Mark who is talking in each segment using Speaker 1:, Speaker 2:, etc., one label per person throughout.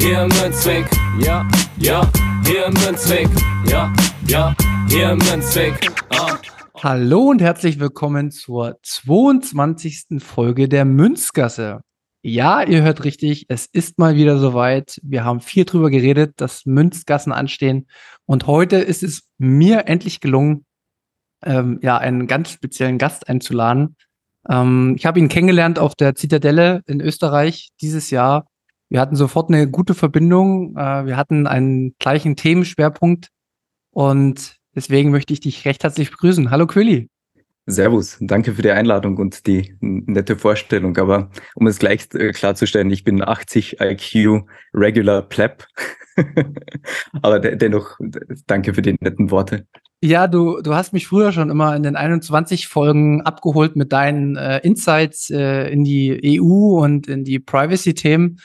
Speaker 1: Münzweg, ja, ja, Münzweg, ja, ja, Münzweg. Ah.
Speaker 2: Hallo und herzlich willkommen zur 22. Folge der Münzgasse. Ja, ihr hört richtig, es ist mal wieder soweit. Wir haben viel drüber geredet, dass Münzgassen anstehen. Und heute ist es mir endlich gelungen, ähm, ja, einen ganz speziellen Gast einzuladen. Ähm, ich habe ihn kennengelernt auf der Zitadelle in Österreich dieses Jahr wir hatten sofort eine gute Verbindung. Äh, wir hatten einen gleichen Themenschwerpunkt. Und deswegen möchte ich dich recht herzlich begrüßen. Hallo Quilly.
Speaker 3: Servus, danke für die Einladung und die nette Vorstellung. Aber um es gleich äh, klarzustellen, ich bin 80 IQ Regular Pleb. Aber dennoch danke für die netten Worte.
Speaker 2: Ja, du, du hast mich früher schon immer in den 21 Folgen abgeholt mit deinen äh, Insights äh, in die EU und in die Privacy-Themen.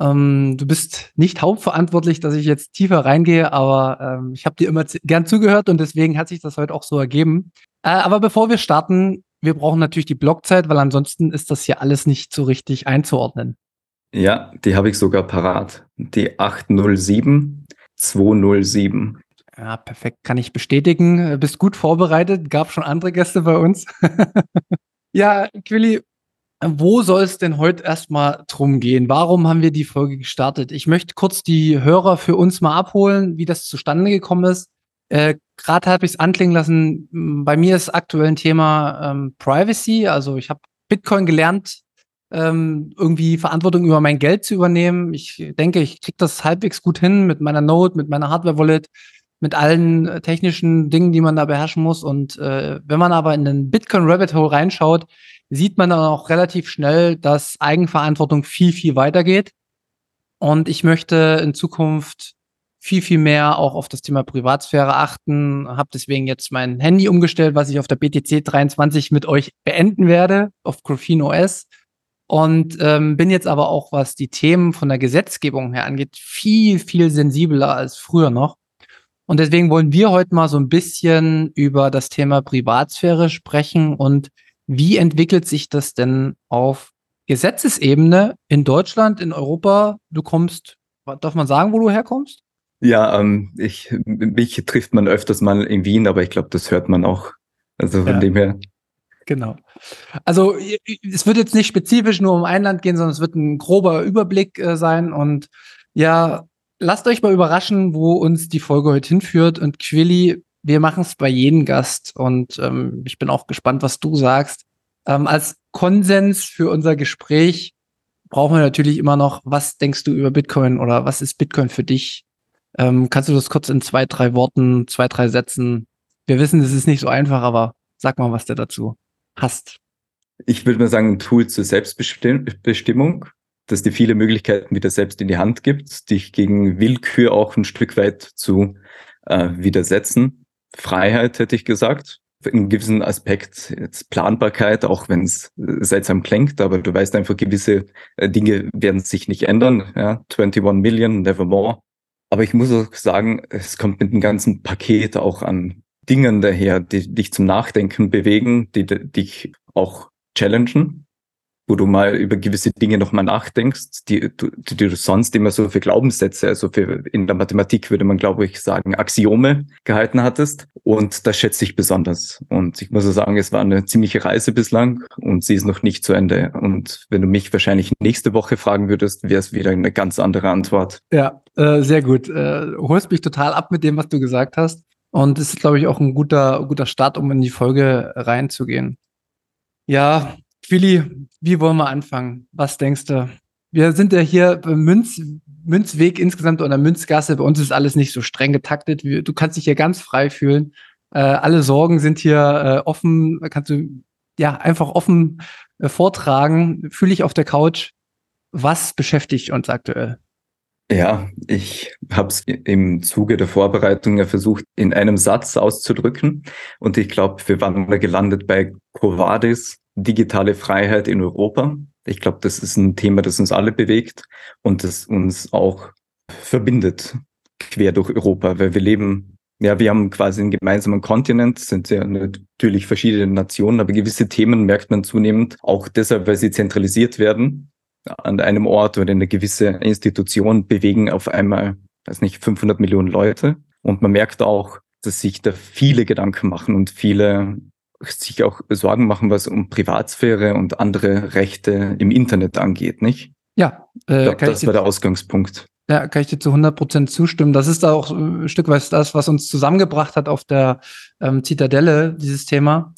Speaker 2: Ähm, du bist nicht hauptverantwortlich, dass ich jetzt tiefer reingehe, aber ähm, ich habe dir immer gern zugehört und deswegen hat sich das heute auch so ergeben. Äh, aber bevor wir starten, wir brauchen natürlich die Blockzeit, weil ansonsten ist das hier alles nicht so richtig einzuordnen.
Speaker 3: Ja, die habe ich sogar parat. Die 807 207.
Speaker 2: Ja, perfekt. Kann ich bestätigen. Bist gut vorbereitet. Gab schon andere Gäste bei uns. ja, Quilly, wo soll es denn heute erstmal drum gehen? Warum haben wir die Folge gestartet? Ich möchte kurz die Hörer für uns mal abholen, wie das zustande gekommen ist. Äh, Gerade habe ich es anklingen lassen, bei mir ist aktuell ein Thema ähm, Privacy. Also ich habe Bitcoin gelernt, ähm, irgendwie Verantwortung über mein Geld zu übernehmen. Ich denke, ich kriege das halbwegs gut hin mit meiner Node, mit meiner Hardware-Wallet, mit allen äh, technischen Dingen, die man da beherrschen muss. Und äh, wenn man aber in den Bitcoin-Rabbit-Hole reinschaut, sieht man dann auch relativ schnell, dass Eigenverantwortung viel, viel weitergeht. Und ich möchte in Zukunft viel, viel mehr auch auf das Thema Privatsphäre achten. Habe deswegen jetzt mein Handy umgestellt, was ich auf der BTC 23 mit euch beenden werde, auf Graphene OS. Und ähm, bin jetzt aber auch, was die Themen von der Gesetzgebung her angeht, viel, viel sensibler als früher noch. Und deswegen wollen wir heute mal so ein bisschen über das Thema Privatsphäre sprechen und wie entwickelt sich das denn auf Gesetzesebene in Deutschland, in Europa? Du kommst, darf man sagen, wo du herkommst?
Speaker 3: Ja, ähm, ich, mich trifft man öfters mal in Wien, aber ich glaube, das hört man auch. Also von ja. dem her.
Speaker 2: Genau. Also es wird jetzt nicht spezifisch nur um ein Land gehen, sondern es wird ein grober Überblick äh, sein. Und ja, lasst euch mal überraschen, wo uns die Folge heute hinführt. Und Quilly, wir machen es bei jedem Gast und ähm, ich bin auch gespannt, was du sagst. Ähm, als Konsens für unser Gespräch brauchen wir natürlich immer noch, was denkst du über Bitcoin oder was ist Bitcoin für dich? Ähm, kannst du das kurz in zwei, drei Worten, zwei, drei Sätzen? Wir wissen, es ist nicht so einfach, aber sag mal, was du dazu hast.
Speaker 3: Ich würde mal sagen, ein Tool zur Selbstbestimmung, das dir viele Möglichkeiten wieder selbst in die Hand gibt, dich gegen Willkür auch ein Stück weit zu äh, widersetzen. Freiheit, hätte ich gesagt. In gewissen Aspekt jetzt Planbarkeit, auch wenn es äh, seltsam klingt, aber du weißt einfach, gewisse äh, Dinge werden sich nicht ändern. Ja, 21 Million, nevermore. Aber ich muss auch sagen, es kommt mit einem ganzen Paket auch an Dingen daher, die dich zum Nachdenken bewegen, die dich auch challengen wo du mal über gewisse Dinge nochmal nachdenkst, die, die, die du sonst immer so für Glaubenssätze, also für, in der Mathematik würde man, glaube ich, sagen, Axiome gehalten hattest. Und das schätze ich besonders. Und ich muss sagen, es war eine ziemliche Reise bislang und sie ist noch nicht zu Ende. Und wenn du mich wahrscheinlich nächste Woche fragen würdest, wäre es wieder eine ganz andere Antwort.
Speaker 2: Ja, äh, sehr gut. Äh, holst mich total ab mit dem, was du gesagt hast. Und es ist, glaube ich, auch ein guter, guter Start, um in die Folge reinzugehen. Ja, Willi, wie wollen wir anfangen? Was denkst du? Wir sind ja hier beim Münz, Münzweg insgesamt oder Münzgasse. Bei uns ist alles nicht so streng getaktet. Du kannst dich hier ganz frei fühlen. Äh, alle Sorgen sind hier äh, offen. Kannst du ja einfach offen äh, vortragen. Fühle ich auf der Couch. Was beschäftigt uns aktuell?
Speaker 3: Ja, ich habe es im Zuge der Vorbereitung ja versucht, in einem Satz auszudrücken. Und ich glaube, wir waren da gelandet bei Covadis, digitale Freiheit in Europa. Ich glaube, das ist ein Thema, das uns alle bewegt und das uns auch verbindet, quer durch Europa, weil wir leben, ja, wir haben quasi einen gemeinsamen Kontinent, sind ja natürlich verschiedene Nationen, aber gewisse Themen merkt man zunehmend, auch deshalb, weil sie zentralisiert werden an einem Ort oder in eine gewisse Institution bewegen auf einmal, weiß nicht, 500 Millionen Leute. Und man merkt auch, dass sich da viele Gedanken machen und viele sich auch Sorgen machen, was um Privatsphäre und andere Rechte im Internet angeht, nicht?
Speaker 2: Ja,
Speaker 3: äh, glaub, das war der Ausgangspunkt.
Speaker 2: Ja, kann ich dir zu 100 Prozent zustimmen. Das ist auch ein Stück weit das, was uns zusammengebracht hat auf der ähm, Zitadelle, dieses Thema.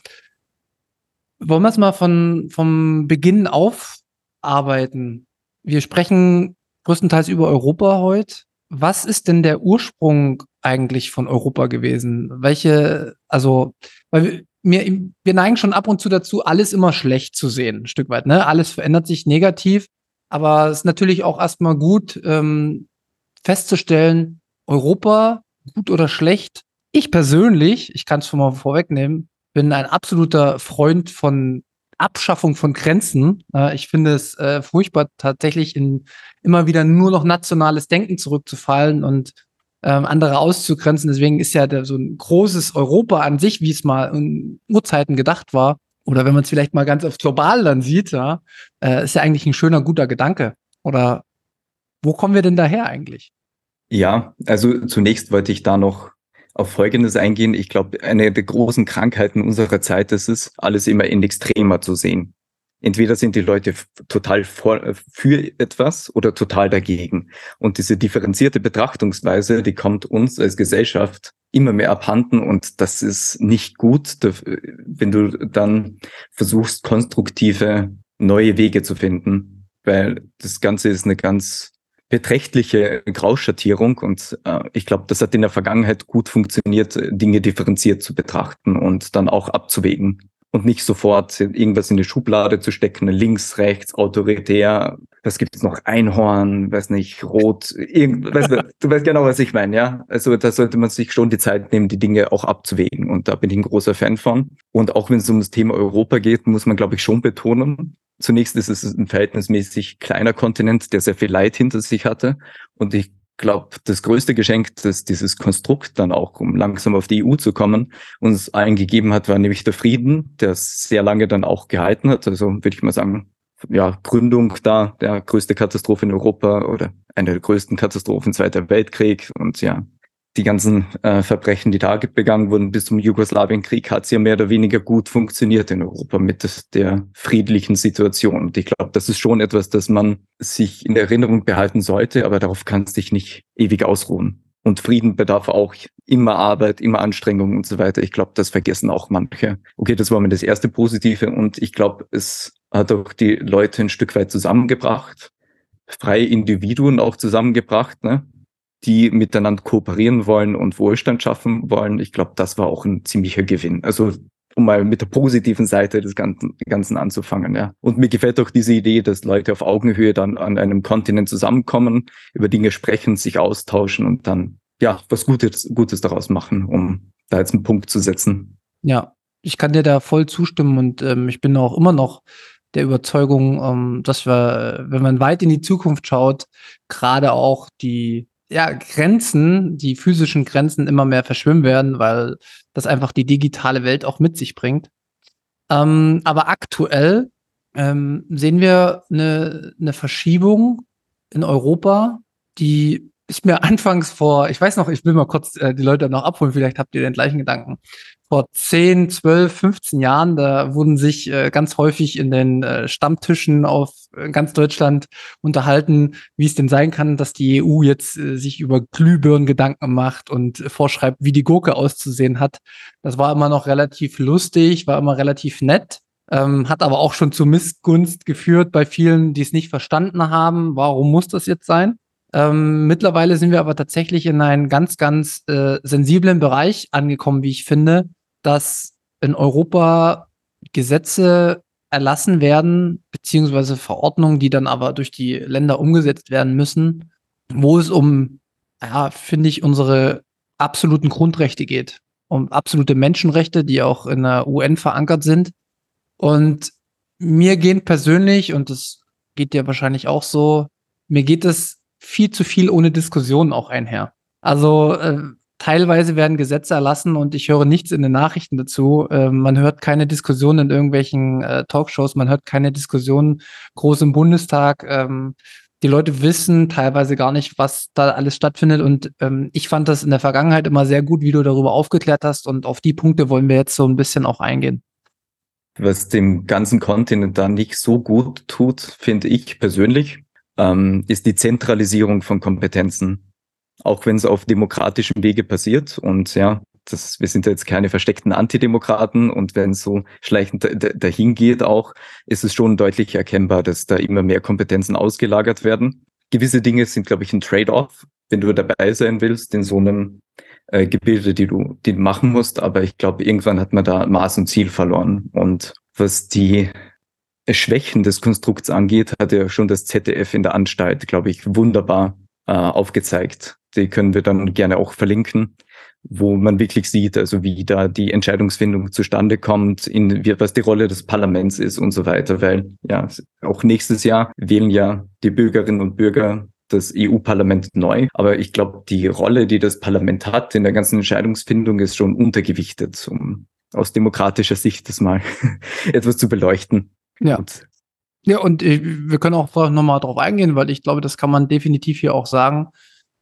Speaker 2: Wollen wir es mal von, vom Beginn auf arbeiten. Wir sprechen größtenteils über Europa heute. Was ist denn der Ursprung eigentlich von Europa gewesen? Welche, also, weil wir, wir neigen schon ab und zu dazu, alles immer schlecht zu sehen, ein Stück weit, ne? Alles verändert sich negativ, aber es ist natürlich auch erstmal gut, ähm, festzustellen, Europa, gut oder schlecht. Ich persönlich, ich kann es schon mal vorwegnehmen, bin ein absoluter Freund von Abschaffung von Grenzen. Äh, ich finde es äh, furchtbar, tatsächlich in immer wieder nur noch nationales Denken zurückzufallen und ähm, andere auszugrenzen. Deswegen ist ja der, so ein großes Europa an sich, wie es mal in Urzeiten gedacht war, oder wenn man es vielleicht mal ganz auf global dann sieht, ja, äh, ist ja eigentlich ein schöner, guter Gedanke. Oder wo kommen wir denn daher eigentlich?
Speaker 3: Ja, also zunächst wollte ich da noch auf Folgendes eingehen. Ich glaube, eine der großen Krankheiten unserer Zeit ist es, alles immer in Extremer zu sehen. Entweder sind die Leute total vor, für etwas oder total dagegen. Und diese differenzierte Betrachtungsweise, die kommt uns als Gesellschaft immer mehr abhanden und das ist nicht gut, wenn du dann versuchst, konstruktive neue Wege zu finden, weil das Ganze ist eine ganz beträchtliche Grauschattierung und äh, ich glaube, das hat in der Vergangenheit gut funktioniert, Dinge differenziert zu betrachten und dann auch abzuwägen und nicht sofort irgendwas in die Schublade zu stecken, links, rechts, autoritär, was gibt es noch, Einhorn, weiß nicht, rot, irgend, du weißt genau, was ich meine, ja? Also da sollte man sich schon die Zeit nehmen, die Dinge auch abzuwägen und da bin ich ein großer Fan von. Und auch wenn es um das Thema Europa geht, muss man, glaube ich, schon betonen, zunächst ist es ein verhältnismäßig kleiner Kontinent, der sehr viel Leid hinter sich hatte. Und ich glaube, das größte Geschenk, das dieses Konstrukt dann auch, um langsam auf die EU zu kommen, uns allen gegeben hat, war nämlich der Frieden, der sehr lange dann auch gehalten hat. Also würde ich mal sagen, ja, Gründung da, der größte Katastrophe in Europa oder eine der größten Katastrophen Zweiter Weltkrieg und ja, die ganzen äh, Verbrechen, die da begangen wurden bis zum Jugoslawienkrieg, hat es ja mehr oder weniger gut funktioniert in Europa mit der friedlichen Situation. Und ich glaube, das ist schon etwas, das man sich in Erinnerung behalten sollte, aber darauf kann es sich nicht ewig ausruhen. Und Frieden bedarf auch immer Arbeit, immer Anstrengung und so weiter. Ich glaube, das vergessen auch manche. Okay, das war mir das erste Positive und ich glaube, es hat auch die Leute ein Stück weit zusammengebracht, freie Individuen auch zusammengebracht, ne? Die miteinander kooperieren wollen und Wohlstand schaffen wollen. Ich glaube, das war auch ein ziemlicher Gewinn. Also um mal mit der positiven Seite des Ganzen, Ganzen anzufangen. Ja. Und mir gefällt auch diese Idee, dass Leute auf Augenhöhe dann an einem Kontinent zusammenkommen, über Dinge sprechen, sich austauschen und dann ja was Gutes, Gutes daraus machen, um da jetzt einen Punkt zu setzen.
Speaker 2: Ja, ich kann dir da voll zustimmen und ähm, ich bin auch immer noch der Überzeugung, ähm, dass wir, wenn man weit in die Zukunft schaut, gerade auch die ja, Grenzen, die physischen Grenzen immer mehr verschwimmen werden, weil das einfach die digitale Welt auch mit sich bringt. Ähm, aber aktuell ähm, sehen wir eine, eine Verschiebung in Europa, die ist mir anfangs vor, ich weiß noch, ich will mal kurz äh, die Leute noch abholen, vielleicht habt ihr den gleichen Gedanken vor 10, 12, 15 Jahren, da wurden sich äh, ganz häufig in den äh, Stammtischen auf äh, ganz Deutschland unterhalten, wie es denn sein kann, dass die EU jetzt äh, sich über Glühbirnen Gedanken macht und vorschreibt, wie die Gurke auszusehen hat. Das war immer noch relativ lustig, war immer relativ nett. Ähm, hat aber auch schon zu Missgunst geführt bei vielen, die es nicht verstanden haben. Warum muss das jetzt sein? Ähm, mittlerweile sind wir aber tatsächlich in einen ganz, ganz äh, sensiblen Bereich angekommen, wie ich finde, dass in Europa Gesetze erlassen werden, beziehungsweise Verordnungen, die dann aber durch die Länder umgesetzt werden müssen, wo es um, ja, finde ich, unsere absoluten Grundrechte geht. Um absolute Menschenrechte, die auch in der UN verankert sind. Und mir gehen persönlich, und das geht dir wahrscheinlich auch so, mir geht es viel zu viel ohne Diskussion auch einher. Also äh, teilweise werden Gesetze erlassen und ich höre nichts in den Nachrichten dazu. Äh, man hört keine Diskussion in irgendwelchen äh, Talkshows, man hört keine Diskussion groß im Bundestag. Ähm, die Leute wissen teilweise gar nicht, was da alles stattfindet. Und ähm, ich fand das in der Vergangenheit immer sehr gut, wie du darüber aufgeklärt hast. Und auf die Punkte wollen wir jetzt so ein bisschen auch eingehen.
Speaker 3: Was dem ganzen Kontinent da nicht so gut tut, finde ich persönlich, ähm, ist die Zentralisierung von Kompetenzen. Auch wenn es auf demokratischem Wege passiert. Und ja, das, wir sind jetzt keine versteckten Antidemokraten und wenn es so schleichend dahin geht auch, ist es schon deutlich erkennbar, dass da immer mehr Kompetenzen ausgelagert werden. Gewisse Dinge sind, glaube ich, ein Trade-off, wenn du dabei sein willst in so einem äh, Gebilde, die du, die du machen musst. Aber ich glaube, irgendwann hat man da Maß und Ziel verloren. Und was die Schwächen des Konstrukts angeht, hat ja schon das ZDF in der Anstalt, glaube ich, wunderbar äh, aufgezeigt. Die können wir dann gerne auch verlinken wo man wirklich sieht, also wie da die Entscheidungsfindung zustande kommt, in was die Rolle des Parlaments ist und so weiter, weil ja auch nächstes Jahr wählen ja die Bürgerinnen und Bürger das EU-Parlament neu. Aber ich glaube, die Rolle, die das Parlament hat in der ganzen Entscheidungsfindung, ist schon untergewichtet, um aus demokratischer Sicht das mal etwas zu beleuchten.
Speaker 2: Ja. Und ja, und äh, wir können auch nochmal drauf eingehen, weil ich glaube, das kann man definitiv hier auch sagen.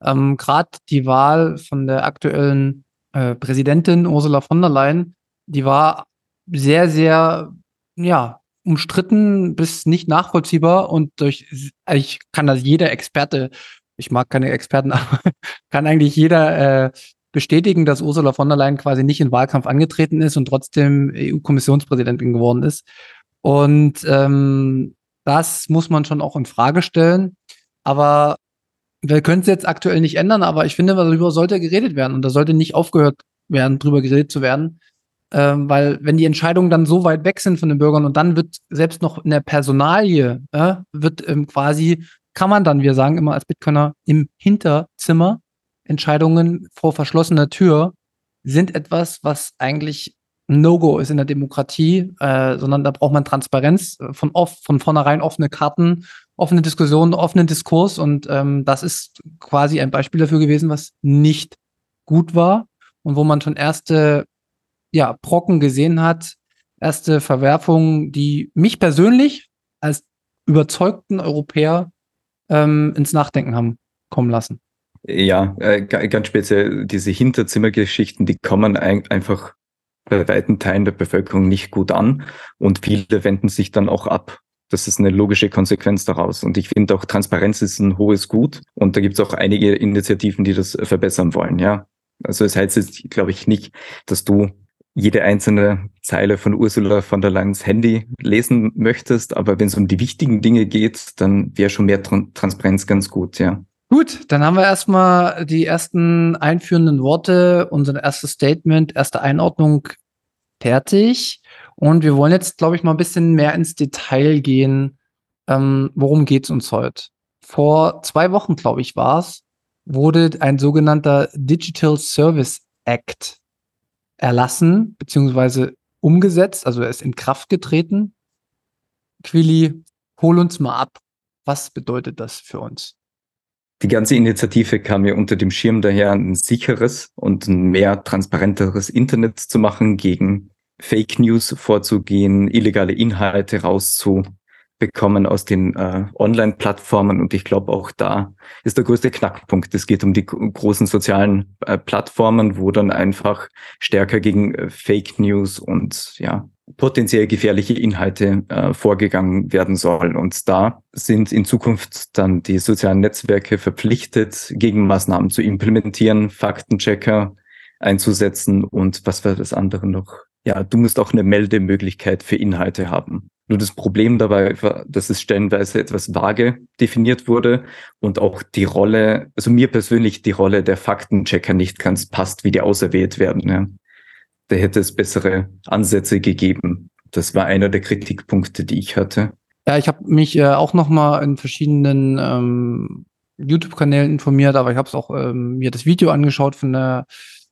Speaker 2: Ähm, Gerade die Wahl von der aktuellen äh, Präsidentin Ursula von der Leyen, die war sehr, sehr, ja, umstritten bis nicht nachvollziehbar und durch, ich kann das jeder Experte, ich mag keine Experten, aber kann eigentlich jeder äh, bestätigen, dass Ursula von der Leyen quasi nicht in Wahlkampf angetreten ist und trotzdem EU-Kommissionspräsidentin geworden ist. Und ähm, das muss man schon auch in Frage stellen. Aber wir können es jetzt aktuell nicht ändern, aber ich finde, darüber sollte geredet werden und da sollte nicht aufgehört werden, drüber geredet zu werden. Ähm, weil wenn die Entscheidungen dann so weit weg sind von den Bürgern und dann wird selbst noch in der Personalie, äh, wird ähm, quasi, kann man dann, wir sagen immer als Bitcoiner, im Hinterzimmer Entscheidungen vor verschlossener Tür sind etwas, was eigentlich No-Go ist in der Demokratie, äh, sondern da braucht man Transparenz, äh, von, off, von vornherein offene Karten offene Diskussion, offenen Diskurs und ähm, das ist quasi ein Beispiel dafür gewesen, was nicht gut war und wo man schon erste ja, Brocken gesehen hat, erste Verwerfungen, die mich persönlich als überzeugten Europäer ähm, ins Nachdenken haben kommen lassen.
Speaker 3: Ja, äh, ganz speziell diese Hinterzimmergeschichten, die kommen ein einfach bei weiten Teilen der Bevölkerung nicht gut an und viele wenden sich dann auch ab das ist eine logische Konsequenz daraus. Und ich finde auch Transparenz ist ein hohes Gut. Und da gibt es auch einige Initiativen, die das verbessern wollen. Ja, also es das heißt jetzt, glaube ich, nicht, dass du jede einzelne Zeile von Ursula von der Leyen's Handy lesen möchtest, aber wenn es um die wichtigen Dinge geht, dann wäre schon mehr Tran Transparenz ganz gut, ja.
Speaker 2: Gut, dann haben wir erstmal die ersten einführenden Worte, unser erstes Statement, erste Einordnung fertig. Und wir wollen jetzt, glaube ich, mal ein bisschen mehr ins Detail gehen. Ähm, worum geht's uns heute? Vor zwei Wochen, glaube ich, war es, wurde ein sogenannter Digital Service Act erlassen, beziehungsweise umgesetzt, also er ist in Kraft getreten. Quilly, hol uns mal ab. Was bedeutet das für uns?
Speaker 3: Die ganze Initiative kam ja unter dem Schirm daher, ein sicheres und ein mehr transparenteres Internet zu machen gegen Fake News vorzugehen, illegale Inhalte rauszubekommen aus den äh, Online-Plattformen. Und ich glaube, auch da ist der größte Knackpunkt. Es geht um die großen sozialen äh, Plattformen, wo dann einfach stärker gegen äh, Fake News und ja, potenziell gefährliche Inhalte äh, vorgegangen werden sollen. Und da sind in Zukunft dann die sozialen Netzwerke verpflichtet, Gegenmaßnahmen zu implementieren, Faktenchecker einzusetzen und was war das andere noch? Ja, du musst auch eine Meldemöglichkeit für Inhalte haben. Nur das Problem dabei war, dass es stellenweise etwas vage definiert wurde und auch die Rolle, also mir persönlich die Rolle der Faktenchecker nicht ganz passt, wie die auserwählt werden. Ja. Da hätte es bessere Ansätze gegeben, Das war einer der Kritikpunkte, die ich hatte.
Speaker 2: Ja, ich habe mich äh, auch noch mal in verschiedenen ähm, YouTube-Kanälen informiert, aber ich habe es auch ähm, mir das Video angeschaut von der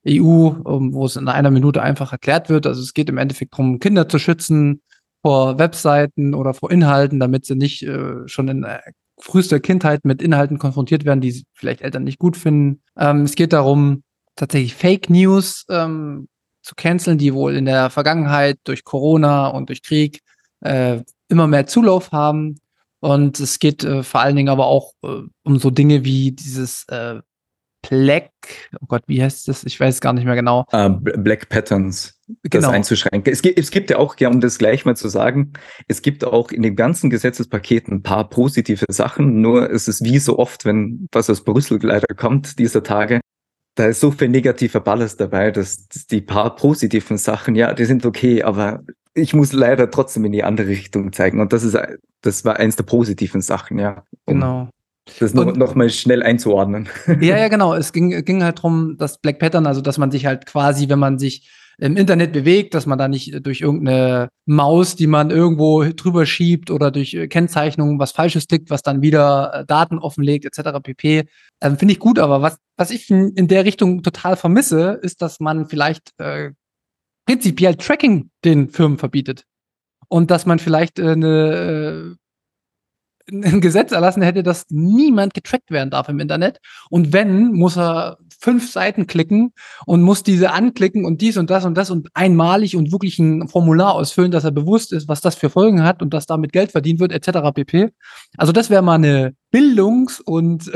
Speaker 2: EU, ähm, wo es in einer Minute einfach erklärt wird. Also es geht im Endeffekt darum, Kinder zu schützen vor Webseiten oder vor Inhalten, damit sie nicht äh, schon in äh, frühester Kindheit mit Inhalten konfrontiert werden, die vielleicht Eltern nicht gut finden. Ähm, es geht darum, tatsächlich Fake News ähm, zu canceln, die wohl in der Vergangenheit durch Corona und durch Krieg äh, immer mehr Zulauf haben. Und es geht äh, vor allen Dingen aber auch äh, um so Dinge wie dieses äh, Black, oh Gott, wie heißt das? Ich weiß gar nicht mehr genau.
Speaker 3: Uh, Black Patterns,
Speaker 2: Genau.
Speaker 3: das einzuschränken. Es gibt, es gibt ja auch, ja, um das gleich mal zu sagen, es gibt auch in dem ganzen Gesetzespaket ein paar positive Sachen, nur es ist wie so oft, wenn was aus Brüssel leider kommt dieser Tage, da ist so viel negativer Ballast dabei, dass die paar positiven Sachen, ja, die sind okay, aber ich muss leider trotzdem in die andere Richtung zeigen. Und das ist, das war eins der positiven Sachen, ja. Um
Speaker 2: Genau.
Speaker 3: Das noch, noch mal schnell einzuordnen.
Speaker 2: Ja, ja, genau. Es ging, ging halt drum, dass Black Pattern, also dass man sich halt quasi, wenn man sich im Internet bewegt, dass man da nicht durch irgendeine Maus, die man irgendwo drüber schiebt oder durch äh, Kennzeichnungen was Falsches tickt, was dann wieder äh, Daten offenlegt, etc. pp. Ähm, Finde ich gut, aber was, was ich in, in der Richtung total vermisse, ist, dass man vielleicht äh, prinzipiell Tracking den Firmen verbietet. Und dass man vielleicht äh, eine, äh, ein Gesetz erlassen hätte, dass niemand getrackt werden darf im Internet. Und wenn, muss er fünf Seiten klicken und muss diese anklicken und dies und das und das und einmalig und wirklich ein Formular ausfüllen, dass er bewusst ist, was das für Folgen hat und dass damit Geld verdient wird, etc. pp. Also das wäre mal eine Bildungs- und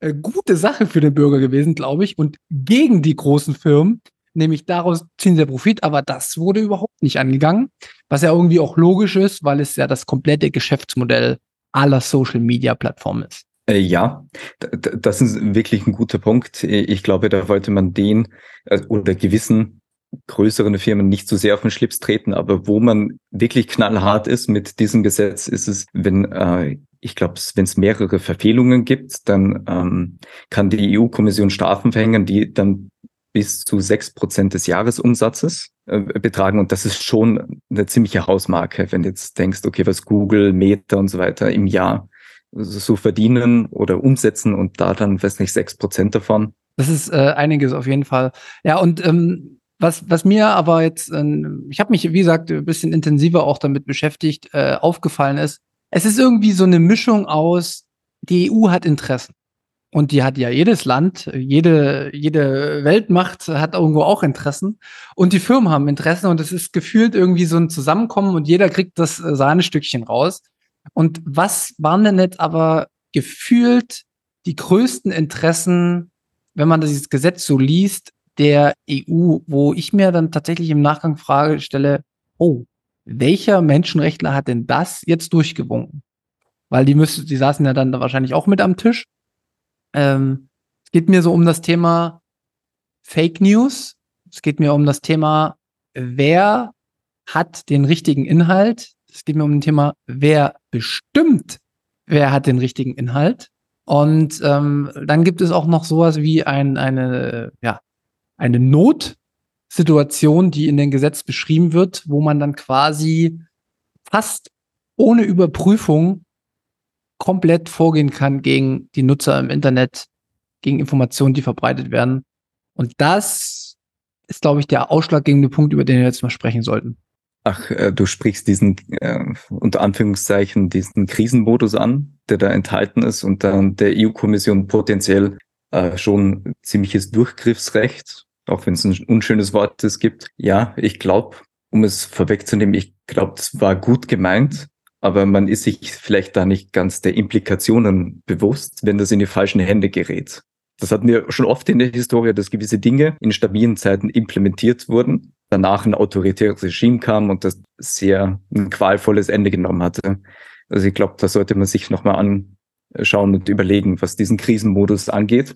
Speaker 2: äh, gute Sache für den Bürger gewesen, glaube ich, und gegen die großen Firmen. Nämlich daraus ziehen sie Profit, aber das wurde überhaupt nicht angegangen, was ja irgendwie auch logisch ist, weil es ja das komplette Geschäftsmodell aller Social Media Plattformen ist.
Speaker 3: Äh, ja, das ist wirklich ein guter Punkt. Ich glaube, da wollte man den äh, oder gewissen größeren Firmen nicht zu sehr auf den Schlips treten, aber wo man wirklich knallhart ist mit diesem Gesetz, ist es, wenn äh, ich glaube, wenn es mehrere Verfehlungen gibt, dann ähm, kann die EU-Kommission Strafen verhängen, die dann bis zu sechs Prozent des Jahresumsatzes betragen. Und das ist schon eine ziemliche Hausmarke, wenn du jetzt denkst, okay, was Google, Meta und so weiter im Jahr so verdienen oder umsetzen und da dann, weiß nicht, sechs Prozent davon.
Speaker 2: Das ist äh, einiges auf jeden Fall. Ja, und ähm, was, was mir aber jetzt, ähm, ich habe mich, wie gesagt, ein bisschen intensiver auch damit beschäftigt, äh, aufgefallen ist, es ist irgendwie so eine Mischung aus, die EU hat Interessen. Und die hat ja jedes Land, jede, jede Weltmacht hat irgendwo auch Interessen. Und die Firmen haben Interessen und es ist gefühlt irgendwie so ein Zusammenkommen und jeder kriegt das äh, Sahnestückchen raus. Und was waren denn jetzt aber gefühlt die größten Interessen, wenn man dieses Gesetz so liest, der EU, wo ich mir dann tatsächlich im Nachgang Frage stelle, oh, welcher Menschenrechtler hat denn das jetzt durchgewunken? Weil die müssen, die saßen ja dann da wahrscheinlich auch mit am Tisch. Ähm, es geht mir so um das Thema Fake News. Es geht mir um das Thema, wer hat den richtigen Inhalt. Es geht mir um das Thema, wer bestimmt, wer hat den richtigen Inhalt. Und ähm, dann gibt es auch noch sowas wie ein, eine, ja, eine Notsituation, die in dem Gesetz beschrieben wird, wo man dann quasi fast ohne Überprüfung komplett vorgehen kann gegen die Nutzer im Internet, gegen Informationen, die verbreitet werden. Und das ist, glaube ich, der ausschlaggebende Punkt, über den wir jetzt mal sprechen sollten.
Speaker 3: Ach, äh, du sprichst diesen, äh, unter Anführungszeichen, diesen Krisenmodus an, der da enthalten ist und dann der EU-Kommission potenziell äh, schon ziemliches Durchgriffsrecht, auch wenn es ein unschönes Wort es gibt. Ja, ich glaube, um es vorwegzunehmen, ich glaube, es war gut gemeint, aber man ist sich vielleicht da nicht ganz der Implikationen bewusst, wenn das in die falschen Hände gerät. Das hatten wir schon oft in der Historie, dass gewisse Dinge in stabilen Zeiten implementiert wurden, danach ein autoritäres Regime kam und das sehr ein qualvolles Ende genommen hatte. Also ich glaube, da sollte man sich nochmal anschauen und überlegen, was diesen Krisenmodus angeht.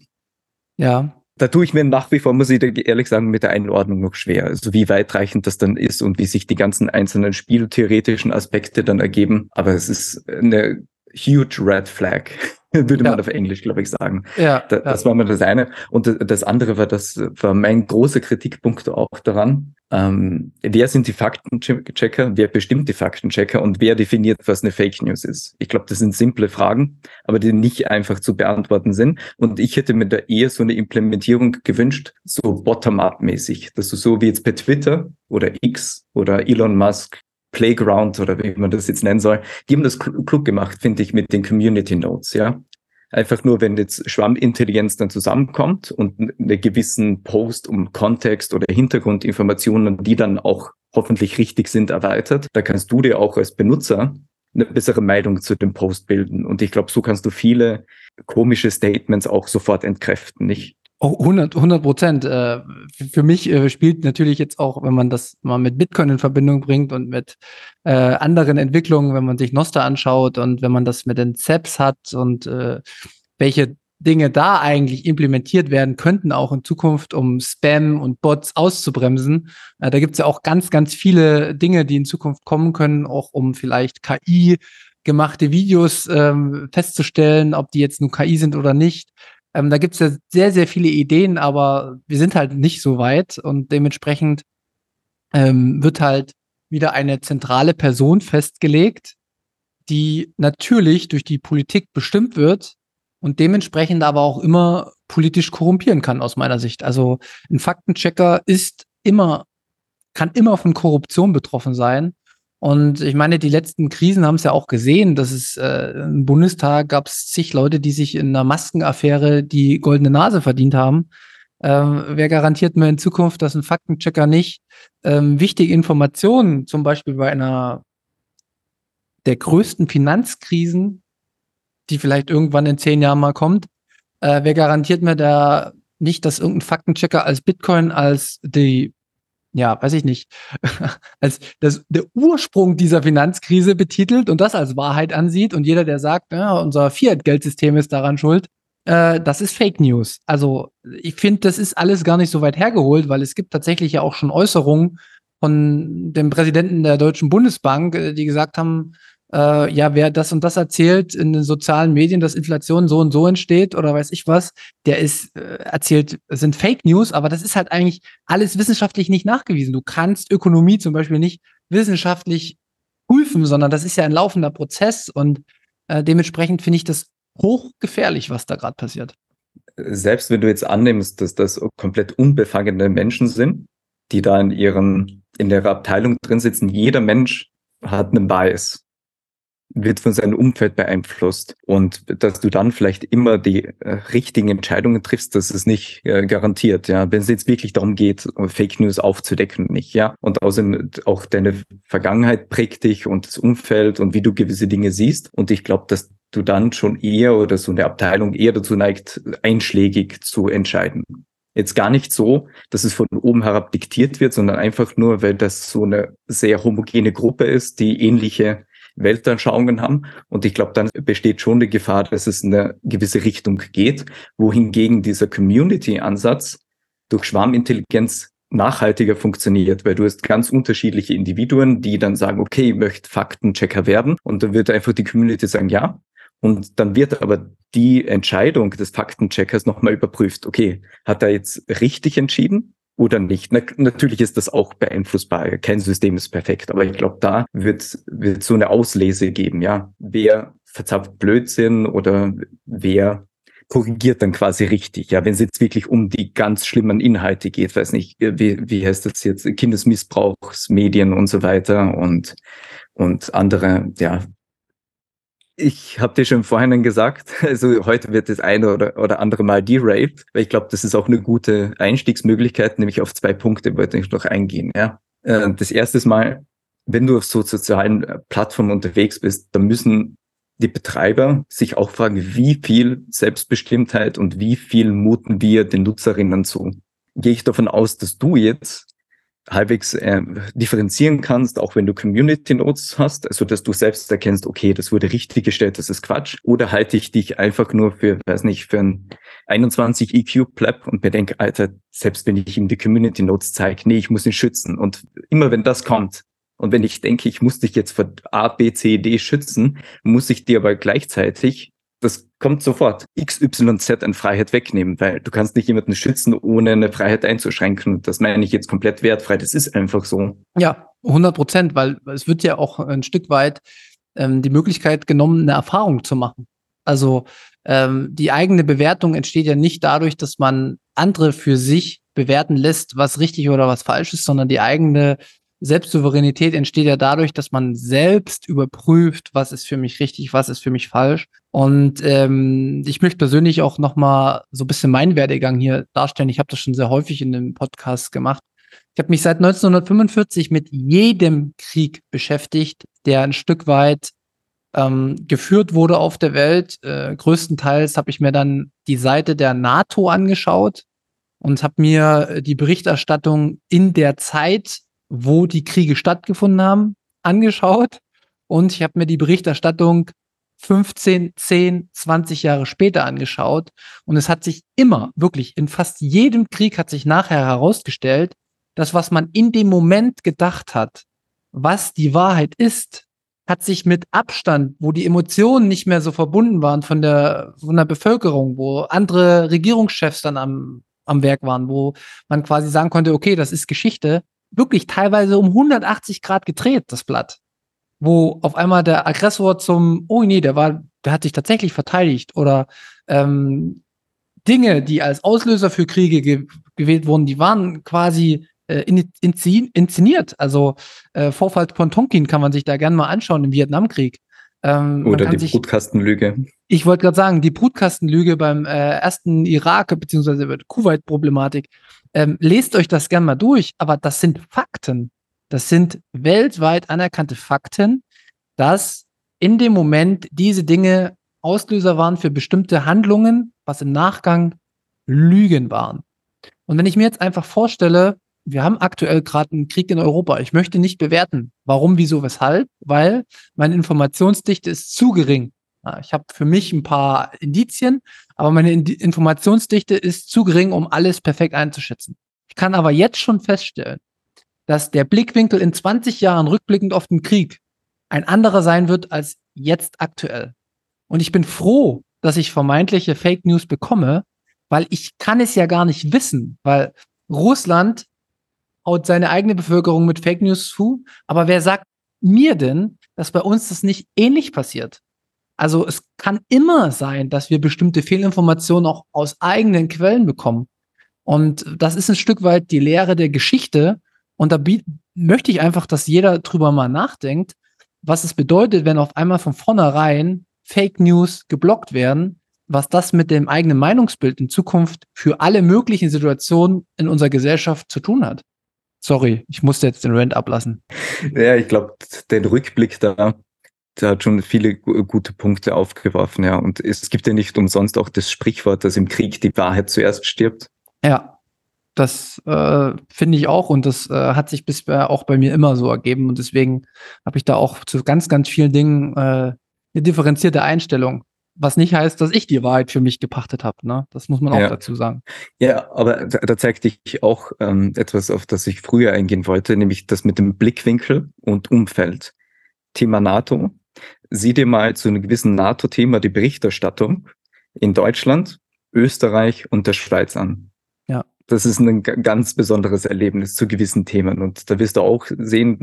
Speaker 2: Ja,
Speaker 3: Da tue ich mir nach wie vor, muss ich ehrlich sagen, mit der Einordnung noch schwer. Also wie weitreichend das dann ist und wie sich die ganzen einzelnen spieltheoretischen Aspekte dann ergeben. Aber es ist eine huge red flag, würde
Speaker 2: Ja.
Speaker 3: man auf Englisch, glaube ich, sagen.
Speaker 2: ja,
Speaker 3: Da,
Speaker 2: ja.
Speaker 3: Das war mal das eine. Und das- andere war, das war mein großer Kritikpunkt auch daran. ähm, wer sind die Faktenchecker, wer bestimmt die Faktenchecker und wer definiert, was eine Fake News ist? Ich glaube, das sind simple Fragen, aber die nicht einfach zu beantworten sind. Und ich hätte mir da eher so eine Implementierung gewünscht, so bottom-up-mäßig, dass du so wie jetzt per Twitter oder X oder Elon Musk Playground oder wie man das jetzt nennen soll, die haben das klug gemacht, finde ich, mit den Community Notes, ja. Einfach nur, wenn jetzt Schwammintelligenz dann zusammenkommt und einen gewissen Post um Kontext oder Hintergrundinformationen, die dann auch hoffentlich richtig sind, erweitert, da kannst du dir auch als Benutzer eine bessere Meinung zu dem Post bilden. Und ich glaube, so kannst du viele komische Statements auch sofort entkräften, nicht?
Speaker 2: Oh, 100 Prozent. Äh, für mich äh, spielt natürlich jetzt auch, wenn man das mal mit Bitcoin in Verbindung bringt und mit äh, anderen Entwicklungen, wenn man sich Noster anschaut und wenn man das mit den ZEPs hat und welche Dinge da eigentlich implementiert werden könnten, auch in Zukunft, um Spam und Bots auszubremsen. Da gibt es ja auch ganz, ganz viele Dinge, die in Zukunft kommen können, auch um vielleicht KI gemachte Videos ähm, festzustellen, ob die jetzt nur KI sind oder nicht. Ähm, da gibt es ja sehr, sehr viele Ideen, aber wir sind halt nicht so weit und dementsprechend ähm, wird halt wieder eine zentrale Person festgelegt, die natürlich durch die Politik bestimmt wird und dementsprechend aber auch immer politisch korrumpieren kann, aus meiner Sicht. Also ein Faktenchecker ist immer, kann immer von Korruption betroffen sein. Und ich meine, die letzten Krisen haben es ja auch gesehen, dass es äh, im Bundestag gab es zig Leute, die sich in einer Maskenaffäre die goldene Nase verdient haben. Ähm, wer garantiert mir in Zukunft, dass ein Faktenchecker nicht ähm, wichtige Informationen, zum Beispiel bei einer der größten Finanzkrisen, die vielleicht irgendwann in zehn Jahren mal kommt, äh, wer garantiert mir da nicht, dass irgendein Faktenchecker als Bitcoin als die ja, weiß ich nicht, als das, der Ursprung dieser Finanzkrise betitelt und das als Wahrheit ansieht und jeder, der sagt, ja, unser Fiat-Geldsystem ist daran schuld, äh, das ist Fake News. Also ich finde, das ist alles gar nicht so weit hergeholt, weil es gibt tatsächlich ja auch schon Äußerungen von dem Präsidenten der Deutschen Bundesbank, äh, die gesagt haben, äh, ja, wer das und das erzählt in den sozialen Medien, dass Inflation so und so entsteht oder weiß ich was, der ist äh, erzählt, sind Fake News, aber das ist halt eigentlich alles wissenschaftlich nicht nachgewiesen. Du kannst Ökonomie zum Beispiel nicht wissenschaftlich prüfen, sondern das ist ja ein laufender Prozess und äh, dementsprechend finde ich das hochgefährlich, was da gerade passiert.
Speaker 3: Selbst wenn du jetzt annimmst, dass das komplett unbefangene Menschen sind, die da in ihren, in der Abteilung drin sitzen, jeder Mensch hat einen Bias wird von seinem Umfeld beeinflusst und dass du dann vielleicht immer die äh, richtigen Entscheidungen triffst, das ist nicht äh, garantiert, ja. Wenn es jetzt wirklich darum geht, Fake News aufzudecken, nicht, ja. Und außerdem auch deine Vergangenheit prägt dich und das Umfeld und wie du gewisse Dinge siehst. Und ich glaube, dass du dann schon eher oder so eine Abteilung eher dazu neigt, einschlägig zu entscheiden. Jetzt gar nicht so, dass es von oben herab diktiert wird, sondern einfach nur, weil das so eine sehr homogene Gruppe ist, die ähnliche Weltanschauungen haben. Und ich glaube, dann besteht schon die Gefahr, dass es in eine gewisse Richtung geht, wohingegen dieser Community-Ansatz durch Schwarmintelligenz nachhaltiger funktioniert, weil du hast ganz unterschiedliche Individuen, die dann sagen, okay, ich möchte Faktenchecker werden. Und dann wird einfach die Community sagen, ja. Und dann wird aber die Entscheidung des Faktencheckers nochmal überprüft. Okay, hat er jetzt richtig entschieden? Oder nicht. Na, natürlich ist das auch beeinflussbar. Kein System ist perfekt, aber ich glaube, da wird, wird so eine Auslese geben, ja. Wer verzapft Blödsinn oder wer korrigiert dann quasi richtig. Ja, wenn es jetzt wirklich um die ganz schlimmen Inhalte geht, weiß nicht, wie, wie heißt das jetzt, Kindesmissbrauchsmedien und so weiter und, und andere, ja, ich habe dir schon vorhin gesagt, also heute wird das eine oder, oder andere Mal derailed, weil ich glaube, das ist auch eine gute Einstiegsmöglichkeit, nämlich auf zwei Punkte wollte ich noch eingehen. Ja. Äh, das erste Mal, wenn du auf so sozialen äh, Plattformen unterwegs bist, dann müssen die Betreiber sich auch fragen, wie viel Selbstbestimmtheit und wie viel muten wir den Nutzerinnen zu. Gehe ich davon aus, dass du jetzt halbwegs äh, differenzieren kannst, auch wenn du Community Notes hast, also dass du selbst erkennst, okay, das wurde richtig gestellt, das ist Quatsch, oder halte ich dich einfach nur für, weiß nicht, für ein 21 EQ Plap und bedenke, Alter, selbst wenn ich ihm die Community Notes zeige, nee, ich muss ihn schützen. Und immer wenn das kommt, und wenn ich denke, ich muss dich jetzt vor A, B, C, D schützen, muss ich dir aber gleichzeitig das kommt sofort. XYZ an Freiheit wegnehmen, weil du kannst nicht jemanden schützen, ohne eine Freiheit einzuschränken. Das meine ich jetzt komplett wertfrei. Das ist einfach so.
Speaker 2: Ja, 100 Prozent, weil es wird ja auch ein Stück weit ähm, die Möglichkeit genommen, eine Erfahrung zu machen. Also ähm, die eigene Bewertung entsteht ja nicht dadurch, dass man andere für sich bewerten lässt, was richtig oder was falsch ist, sondern die eigene Selbstsouveränität entsteht ja dadurch, dass man selbst überprüft, was ist für mich richtig, was ist für mich falsch. Und ähm, ich möchte persönlich auch noch mal so ein bisschen meinen Werdegang hier darstellen. Ich habe das schon sehr häufig in dem Podcast gemacht. Ich habe mich seit 1945 mit jedem Krieg beschäftigt, der ein Stück weit ähm, geführt wurde auf der Welt. Äh, größtenteils habe ich mir dann die Seite der NATO angeschaut und habe mir die Berichterstattung in der Zeit wo die Kriege stattgefunden haben, angeschaut. Und ich habe mir die Berichterstattung 15, 10, 20 Jahre später angeschaut. Und es hat sich immer, wirklich in fast jedem Krieg hat sich nachher herausgestellt, dass was man in dem Moment gedacht hat, was die Wahrheit ist, hat sich mit Abstand, wo die Emotionen nicht mehr so verbunden waren von der, von der Bevölkerung, wo andere Regierungschefs dann am, am Werk waren, wo man quasi sagen konnte, okay, das ist Geschichte, wirklich teilweise um 180 Grad gedreht, das Blatt. Wo auf einmal der Aggressor zum, oh nee, der war, der hat sich tatsächlich verteidigt oder ähm, Dinge, die als Auslöser für Kriege ge gewählt wurden, die waren quasi äh, in, in, inszeniert. Also äh, Vorfall von Tonkin kann man sich da gerne mal anschauen im Vietnamkrieg.
Speaker 3: Ähm, Oder die sich, Brutkastenlüge.
Speaker 2: Ich wollte gerade sagen, die Brutkastenlüge beim äh, ersten Irak- bzw. Kuwait-Problematik. Ähm, lest euch das gern mal durch, aber das sind Fakten. Das sind weltweit anerkannte Fakten, dass in dem Moment diese Dinge Auslöser waren für bestimmte Handlungen, was im Nachgang Lügen waren. Und wenn ich mir jetzt einfach vorstelle, wir haben aktuell gerade einen Krieg in Europa. Ich möchte nicht bewerten, warum, wieso, weshalb, weil meine Informationsdichte ist zu gering. Ich habe für mich ein paar Indizien, aber meine Informationsdichte ist zu gering, um alles perfekt einzuschätzen. Ich kann aber jetzt schon feststellen, dass der Blickwinkel in 20 Jahren rückblickend auf den Krieg ein anderer sein wird als jetzt aktuell. Und ich bin froh, dass ich vermeintliche Fake News bekomme, weil ich kann es ja gar nicht wissen, weil Russland haut seine eigene Bevölkerung mit Fake News zu. Aber wer sagt mir denn, dass bei uns das nicht ähnlich passiert? Also es kann immer sein, dass wir bestimmte Fehlinformationen auch aus eigenen Quellen bekommen. Und das ist ein Stück weit die Lehre der Geschichte. Und da möchte ich einfach, dass jeder drüber mal nachdenkt, was es bedeutet, wenn auf einmal von vornherein Fake News geblockt werden, was das mit dem eigenen Meinungsbild in Zukunft für alle möglichen Situationen in unserer Gesellschaft zu tun hat. Sorry, ich musste jetzt den Rant ablassen.
Speaker 3: Ja, ich glaube, den Rückblick da, der hat schon viele gute Punkte aufgeworfen, ja. Und es gibt ja nicht umsonst auch das Sprichwort, dass im Krieg die Wahrheit zuerst stirbt.
Speaker 2: Ja, das äh, finde ich auch und das äh, hat sich bisher auch bei mir immer so ergeben und deswegen habe ich da auch zu ganz, ganz vielen Dingen äh, eine differenzierte Einstellung. Was nicht heißt, dass ich die Wahrheit für mich gepachtet habe. Ne? Das muss man auch
Speaker 3: ja.
Speaker 2: dazu sagen.
Speaker 3: Ja, aber da, da zeigt sich auch ähm, etwas, auf das ich früher eingehen wollte, nämlich das mit dem Blickwinkel und Umfeld. Thema NATO. Sieh dir mal zu einem gewissen NATO-Thema die Berichterstattung in Deutschland, Österreich und der Schweiz an das ist ein ganz besonderes Erlebnis zu gewissen Themen. Und da wirst du auch sehen,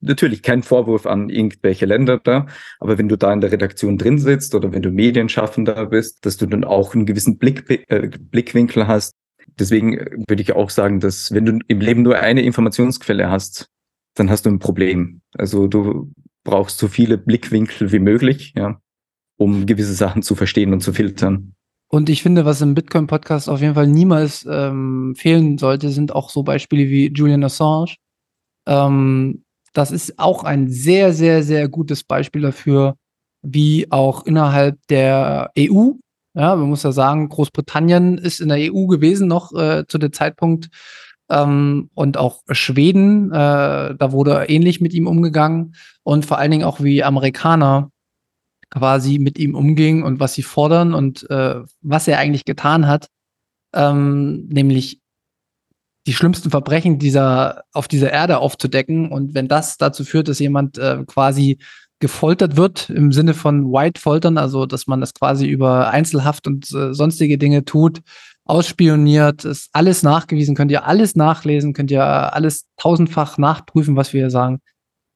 Speaker 3: natürlich kein Vorwurf an irgendwelche Länder da, aber wenn du da in der Redaktion drin sitzt oder wenn du Medienschaffender bist, dass du dann auch einen gewissen Blick, äh, Blickwinkel hast. Deswegen würde ich auch sagen, dass wenn du im Leben nur eine Informationsquelle hast, dann hast du ein Problem. Also du brauchst so viele Blickwinkel wie möglich, ja, um gewisse Sachen zu verstehen und zu filtern.
Speaker 2: Und ich finde, was im Bitcoin-Podcast auf jeden Fall niemals ähm, fehlen sollte, sind auch so Beispiele wie Julian Assange. Ähm, das ist auch ein sehr, sehr, sehr gutes Beispiel dafür, wie auch innerhalb der EU, ja, man muss ja sagen, Großbritannien ist in der EU gewesen noch äh, zu dem Zeitpunkt ähm, und auch Schweden, äh, da wurde ähnlich mit ihm umgegangen und vor allen Dingen auch wie Amerikaner quasi mit ihm umging und was sie fordern und äh, was er eigentlich getan hat, ähm, nämlich die schlimmsten Verbrechen dieser auf dieser Erde aufzudecken und wenn das dazu führt, dass jemand äh, quasi gefoltert wird im Sinne von White-Foltern, also dass man das quasi über Einzelhaft und äh, sonstige Dinge tut, ausspioniert, ist alles nachgewiesen, könnt ihr alles nachlesen, könnt ihr alles tausendfach nachprüfen, was wir hier sagen.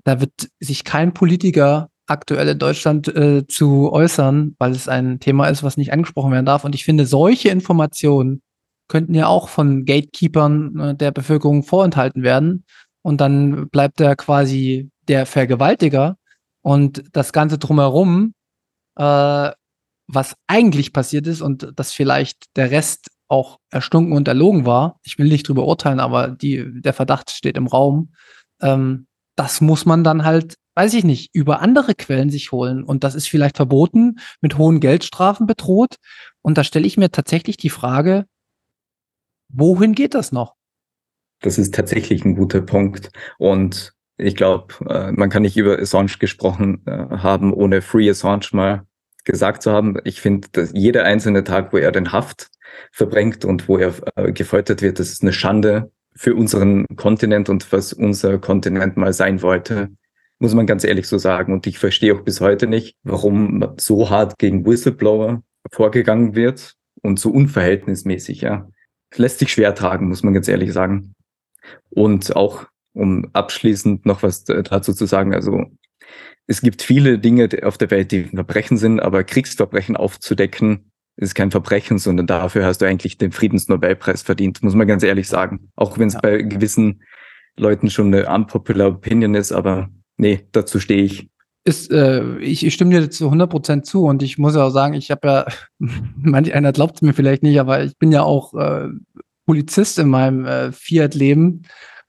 Speaker 2: Da wird sich kein Politiker aktuell in Deutschland äh, zu äußern, weil es ein Thema ist, was nicht angesprochen werden darf. Und ich finde, solche Informationen könnten ja auch von Gatekeepern äh, der Bevölkerung vorenthalten werden. Und dann bleibt er quasi der Vergewaltiger und das Ganze drumherum, äh, was eigentlich passiert ist und dass vielleicht der Rest auch erstunken und erlogen war. Ich will nicht drüber urteilen, aber die, der Verdacht steht im Raum. Ähm, das muss man dann halt, weiß ich nicht, über andere Quellen sich holen. Und das ist vielleicht verboten, mit hohen Geldstrafen bedroht. Und da stelle ich mir tatsächlich die Frage, wohin geht das noch?
Speaker 3: Das ist tatsächlich ein guter Punkt. Und ich glaube, äh, man kann nicht über Assange gesprochen äh, haben, ohne Free Assange mal gesagt zu haben. Ich finde, dass jeder einzelne Tag, wo er den Haft verbringt und wo er äh, gefoltert wird, das ist eine Schande für unseren Kontinent und was unser Kontinent mal sein wollte, muss man ganz ehrlich so sagen. Und ich verstehe auch bis heute nicht, warum so hart gegen Whistleblower vorgegangen wird und so unverhältnismäßig, ja. Lässt sich schwer tragen, muss man ganz ehrlich sagen. Und auch um abschließend noch was dazu zu sagen, also es gibt viele Dinge auf der Welt, die Verbrechen sind, aber Kriegsverbrechen aufzudecken, ist kein Verbrechen, sondern dafür hast du eigentlich den Friedensnobelpreis verdient, muss man ganz ehrlich sagen. Auch wenn es ja. bei gewissen Leuten schon eine unpopular Opinion ist, aber nee, dazu stehe ich.
Speaker 2: Ist, äh, ich, ich stimme dir zu 100% zu und ich muss ja auch sagen, ich habe ja, manch einer glaubt es mir vielleicht nicht, aber ich bin ja auch äh, Polizist in meinem äh, Fiat-Leben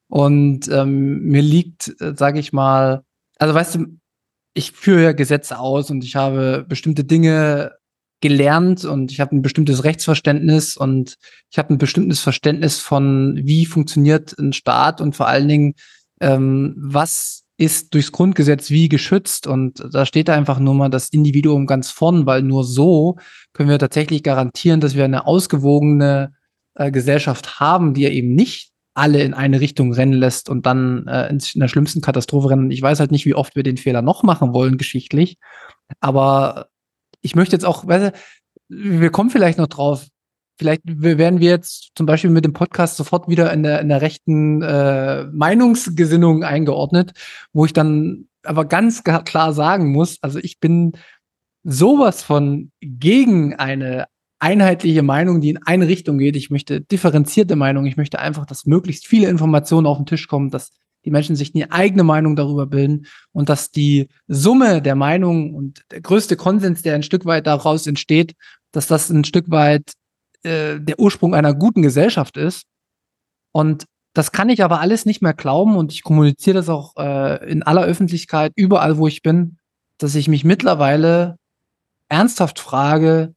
Speaker 2: und ähm, mir liegt, äh, sage ich mal, also weißt du, ich führe ja Gesetze aus und ich habe bestimmte Dinge gelernt und ich habe ein bestimmtes Rechtsverständnis und ich habe ein bestimmtes Verständnis von, wie funktioniert ein Staat und vor allen Dingen, ähm, was ist durchs Grundgesetz wie geschützt und da steht einfach nur mal das Individuum ganz vorn, weil nur so können wir tatsächlich garantieren, dass wir eine ausgewogene äh, Gesellschaft haben, die ja eben nicht alle in eine Richtung rennen lässt und dann äh, in der schlimmsten Katastrophe rennen. Ich weiß halt nicht, wie oft wir den Fehler noch machen wollen, geschichtlich. Aber ich möchte jetzt auch, weißt du, wir kommen vielleicht noch drauf. Vielleicht werden wir jetzt zum Beispiel mit dem Podcast sofort wieder in der, in der rechten äh, Meinungsgesinnung eingeordnet, wo ich dann aber ganz klar sagen muss, also ich bin sowas von gegen eine einheitliche Meinung, die in eine Richtung geht. Ich möchte differenzierte Meinung. Ich möchte einfach, dass möglichst viele Informationen auf den Tisch kommen, dass die Menschen sich eine eigene Meinung darüber bilden und dass die Summe der Meinungen und der größte Konsens, der ein Stück weit daraus entsteht, dass das ein Stück weit äh, der Ursprung einer guten Gesellschaft ist. Und das kann ich aber alles nicht mehr glauben und ich kommuniziere das auch äh, in aller Öffentlichkeit, überall, wo ich bin, dass ich mich mittlerweile ernsthaft frage,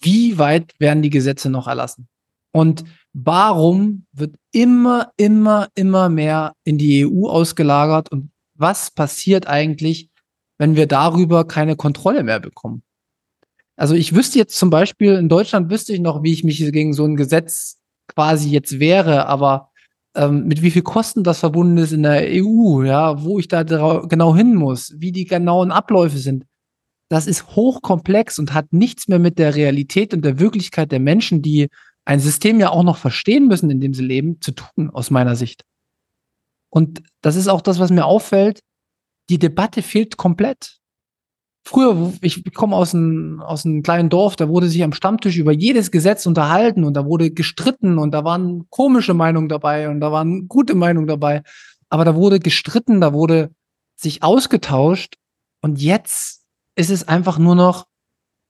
Speaker 2: wie weit werden die Gesetze noch erlassen? Und warum wird immer, immer, immer mehr in die EU ausgelagert? Und was passiert eigentlich, wenn wir darüber keine Kontrolle mehr bekommen? Also ich wüsste jetzt zum Beispiel, in Deutschland wüsste ich noch, wie ich mich gegen so ein Gesetz quasi jetzt wäre, aber ähm, mit wie viel Kosten das verbunden ist in der EU, ja, wo ich da genau hin muss, wie die genauen Abläufe sind das ist hochkomplex und hat nichts mehr mit der Realität und der Wirklichkeit der Menschen, die ein System ja auch noch verstehen müssen, in dem sie leben, zu tun, aus meiner Sicht. Und das ist auch das, was mir auffällt. Die Debatte fehlt komplett. Früher, ich komme aus einem, aus einem kleinen Dorf, da wurde sich am Stammtisch über jedes Gesetz unterhalten und da wurde gestritten und da waren komische Meinungen dabei und da waren gute Meinungen dabei. Aber da wurde gestritten, da wurde sich ausgetauscht und jetzt ist es einfach nur noch,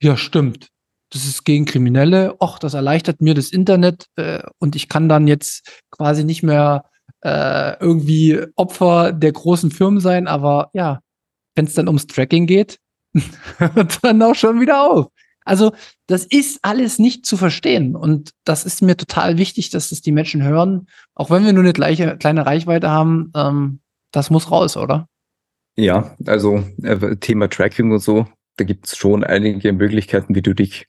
Speaker 2: ja, stimmt. Das ist gegen Kriminelle. Och, das erleichtert mir das Internet äh, und ich kann dann jetzt quasi nicht mehr äh, irgendwie Opfer der großen Firmen sein. Aber ja, wenn es dann ums Tracking geht, hört dann auch schon wieder auf. Also, das ist alles nicht zu verstehen. Und das ist mir total wichtig, dass das die Menschen hören. Auch wenn wir nur eine gleiche, kleine Reichweite haben, ähm, das muss raus, oder?
Speaker 3: Ja, also äh, Thema Tracking und so, da gibt es schon einige Möglichkeiten, wie du dich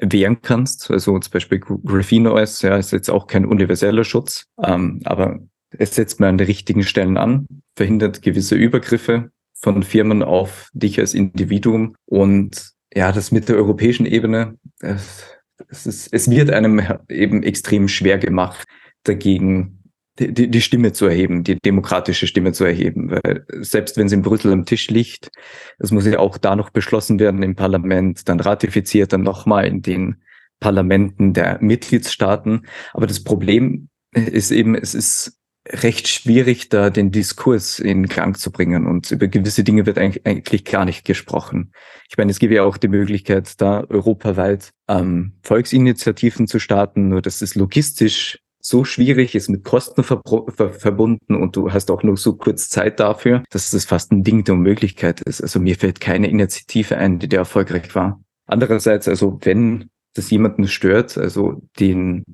Speaker 3: wehren kannst. Also zum Beispiel Graphene OS, ja, ist jetzt auch kein universeller Schutz, ähm, aber es setzt man an den richtigen Stellen an, verhindert gewisse Übergriffe, von Firmen auf dich als Individuum. Und ja, das mit der europäischen Ebene, es, es, ist, es wird einem eben extrem schwer gemacht, dagegen die, die Stimme zu erheben, die demokratische Stimme zu erheben. Weil selbst wenn es in Brüssel am Tisch liegt, es muss ja auch da noch beschlossen werden im Parlament, dann ratifiziert, dann nochmal in den Parlamenten der Mitgliedstaaten. Aber das Problem ist eben, es ist recht schwierig, da den Diskurs in Gang zu bringen. Und über gewisse Dinge wird eigentlich gar nicht gesprochen. Ich meine, es gibt ja auch die Möglichkeit, da europaweit ähm, Volksinitiativen zu starten, nur das ist logistisch so schwierig, ist mit Kosten ver ver verbunden und du hast auch nur so kurz Zeit dafür, dass das fast ein Ding der Unmöglichkeit ist. Also mir fällt keine Initiative ein, die erfolgreich war. Andererseits, also wenn das jemanden stört, also den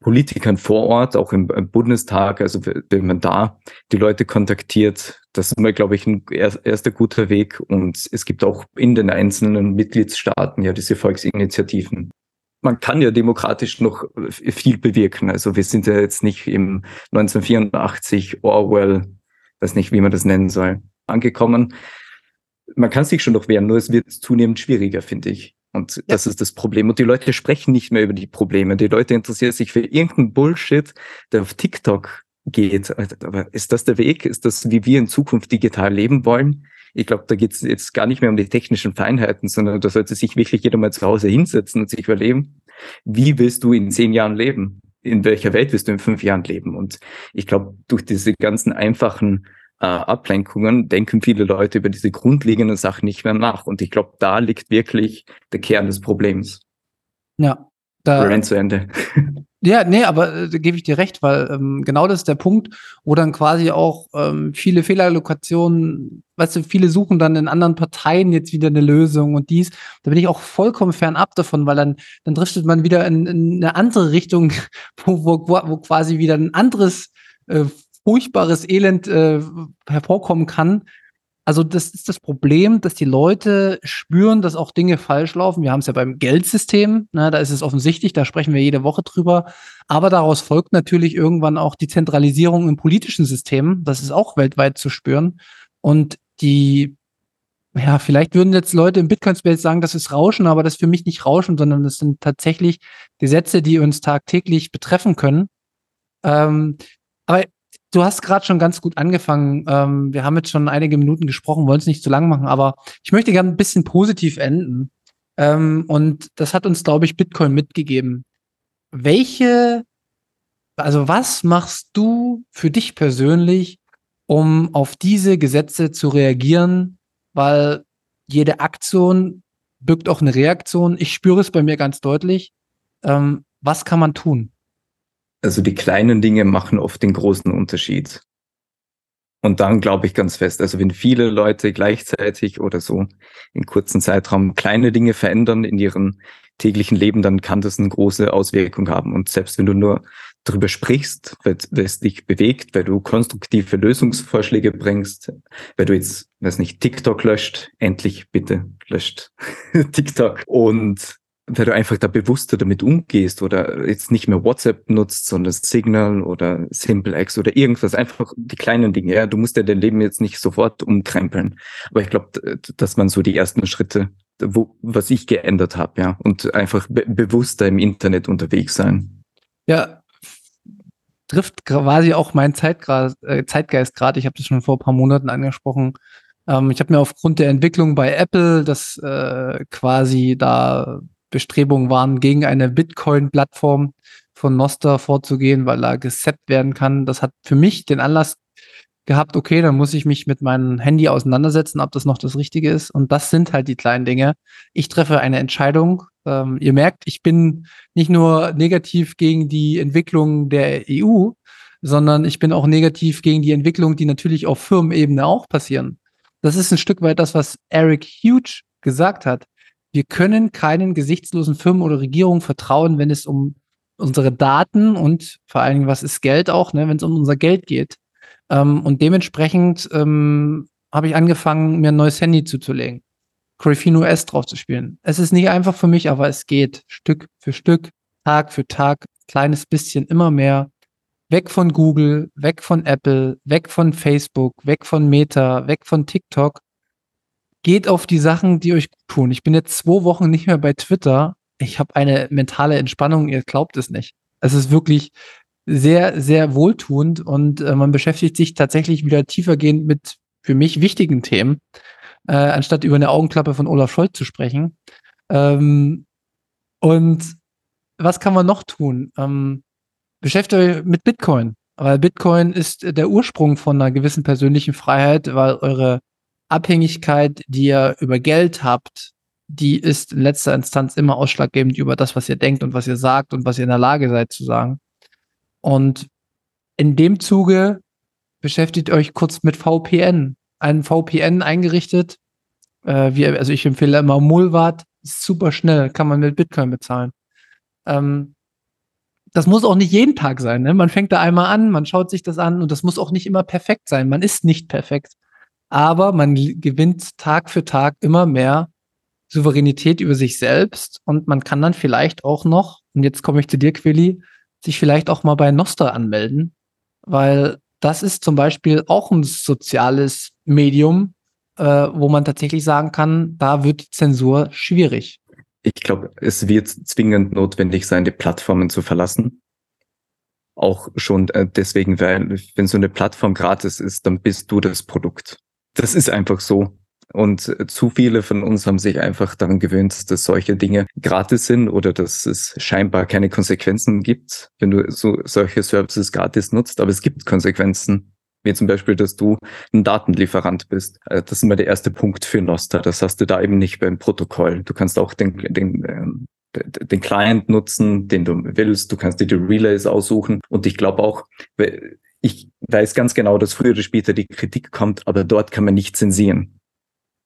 Speaker 3: Politikern vor Ort, auch im, Bundestag, also wenn man da die Leute kontaktiert, das ist mal, glaube ich, ein erster guter Weg. Und es gibt auch in den einzelnen Mitgliedstaaten ja diese Volksinitiativen. Man kann ja demokratisch noch viel bewirken. Also wir sind ja jetzt nicht im 1984 Orwell, weiß nicht, wie man das nennen soll, angekommen. Man kann sich schon noch wehren, nur es wird zunehmend schwieriger, finde ich. Und ja. das ist das Problem. Und die Leute sprechen nicht mehr über die Probleme. Die Leute interessieren sich für irgendeinen Bullshit, der auf TikTok geht. Aber ist das der Weg? Ist das, wie wir in Zukunft digital leben wollen? Ich glaube, da geht es jetzt gar nicht mehr um die technischen Feinheiten, sondern da sollte sich wirklich jeder mal zu Hause hinsetzen und sich überleben, wie willst du in zehn Jahren leben? In welcher Welt willst du in fünf Jahren leben? Und ich glaube, durch diese ganzen einfachen äh, Ablenkungen denken viele Leute über diese grundlegenden Sachen nicht mehr nach. Und ich glaube, da liegt wirklich der Kern des Problems.
Speaker 2: Ja.
Speaker 3: Da, Rand zu Ende.
Speaker 2: Ja, nee, aber äh, da gebe ich dir recht, weil ähm, genau das ist der Punkt, wo dann quasi auch ähm, viele Fehlerlokationen, weißt du, viele suchen dann in anderen Parteien jetzt wieder eine Lösung und dies. Da bin ich auch vollkommen fernab davon, weil dann, dann driftet man wieder in, in eine andere Richtung, wo, wo, wo quasi wieder ein anderes äh, furchtbares Elend äh, hervorkommen kann. Also das ist das Problem, dass die Leute spüren, dass auch Dinge falsch laufen. Wir haben es ja beim Geldsystem, ne, da ist es offensichtlich, da sprechen wir jede Woche drüber. Aber daraus folgt natürlich irgendwann auch die Zentralisierung im politischen System. Das ist auch weltweit zu spüren. Und die, ja, vielleicht würden jetzt Leute im Bitcoin-Space sagen, das ist Rauschen, aber das ist für mich nicht Rauschen, sondern das sind tatsächlich Gesetze, die uns tagtäglich betreffen können. Ähm, aber Du hast gerade schon ganz gut angefangen. Ähm, wir haben jetzt schon einige Minuten gesprochen, wollen es nicht zu lang machen, aber ich möchte gerne ein bisschen positiv enden. Ähm, und das hat uns, glaube ich, Bitcoin mitgegeben. Welche, also was machst du für dich persönlich, um auf diese Gesetze zu reagieren? Weil jede Aktion birgt auch eine Reaktion. Ich spüre es bei mir ganz deutlich. Ähm, was kann man tun?
Speaker 3: Also die kleinen Dinge machen oft den großen Unterschied. Und dann glaube ich ganz fest, also wenn viele Leute gleichzeitig oder so in kurzen Zeitraum kleine Dinge verändern in ihrem täglichen Leben, dann kann das eine große Auswirkung haben. Und selbst wenn du nur darüber sprichst, weil, es dich bewegt, weil du konstruktive Lösungsvorschläge bringst, weil du jetzt, weiß nicht, TikTok löscht, endlich bitte löscht TikTok und weil du einfach da bewusster damit umgehst oder jetzt nicht mehr WhatsApp nutzt, sondern Signal oder SimpleX oder irgendwas, einfach die kleinen Dinge. Ja, du musst ja dein Leben jetzt nicht sofort umkrempeln. Aber ich glaube, dass man so die ersten Schritte, wo, was ich geändert habe, ja, und einfach be bewusster im Internet unterwegs sein.
Speaker 2: Ja, trifft quasi auch mein äh, Zeitgeist gerade. Ich habe das schon vor ein paar Monaten angesprochen. Ähm, ich habe mir aufgrund der Entwicklung bei Apple das äh, quasi da Bestrebungen waren, gegen eine Bitcoin-Plattform von Noster vorzugehen, weil da gesappt werden kann. Das hat für mich den Anlass gehabt, okay, dann muss ich mich mit meinem Handy auseinandersetzen, ob das noch das Richtige ist. Und das sind halt die kleinen Dinge. Ich treffe eine Entscheidung. Ähm, ihr merkt, ich bin nicht nur negativ gegen die Entwicklung der EU, sondern ich bin auch negativ gegen die Entwicklung, die natürlich auf Firmenebene auch passieren. Das ist ein Stück weit das, was Eric Huge gesagt hat wir können keinen gesichtslosen Firmen oder Regierungen vertrauen, wenn es um unsere Daten und vor allen Dingen, was ist Geld auch, ne, wenn es um unser Geld geht. Ähm, und dementsprechend ähm, habe ich angefangen, mir ein neues Handy zuzulegen. Corifino S drauf zu spielen. Es ist nicht einfach für mich, aber es geht Stück für Stück, Tag für Tag, kleines bisschen, immer mehr. Weg von Google, weg von Apple, weg von Facebook, weg von Meta, weg von TikTok geht auf die Sachen, die euch gut tun. Ich bin jetzt zwei Wochen nicht mehr bei Twitter. Ich habe eine mentale Entspannung, ihr glaubt es nicht. Es ist wirklich sehr, sehr wohltuend und äh, man beschäftigt sich tatsächlich wieder tiefergehend mit für mich wichtigen Themen, äh, anstatt über eine Augenklappe von Olaf Scholz zu sprechen. Ähm, und was kann man noch tun? Ähm, beschäftigt euch mit Bitcoin, weil Bitcoin ist der Ursprung von einer gewissen persönlichen Freiheit, weil eure Abhängigkeit, die ihr über Geld habt, die ist in letzter Instanz immer ausschlaggebend über das, was ihr denkt und was ihr sagt und was ihr in der Lage seid zu sagen. Und in dem Zuge beschäftigt euch kurz mit VPN. Ein VPN eingerichtet. Äh, wie, also ich empfehle immer Mulvat. Ist super schnell, kann man mit Bitcoin bezahlen. Ähm, das muss auch nicht jeden Tag sein. Ne? Man fängt da einmal an, man schaut sich das an und das muss auch nicht immer perfekt sein. Man ist nicht perfekt. Aber man gewinnt Tag für Tag immer mehr Souveränität über sich selbst und man kann dann vielleicht auch noch, und jetzt komme ich zu dir, Quilly, sich vielleicht auch mal bei Nostra anmelden, weil das ist zum Beispiel auch ein soziales Medium, äh, wo man tatsächlich sagen kann, da wird die Zensur schwierig.
Speaker 3: Ich glaube, es wird zwingend notwendig sein, die Plattformen zu verlassen. Auch schon äh, deswegen, weil wenn so eine Plattform gratis ist, dann bist du das Produkt. Das ist einfach so. Und zu viele von uns haben sich einfach daran gewöhnt, dass solche Dinge gratis sind oder dass es scheinbar keine Konsequenzen gibt, wenn du so solche Services gratis nutzt. Aber es gibt Konsequenzen. Wie zum Beispiel, dass du ein Datenlieferant bist. Äh, das ist immer der erste Punkt für Nostra. Das hast du da eben nicht beim Protokoll. Du kannst auch den, den, ähm, den Client nutzen, den du willst. Du kannst dir die Relays aussuchen. Und ich glaube auch, ich weiß ganz genau, dass früher oder später die Kritik kommt, aber dort kann man nicht zensieren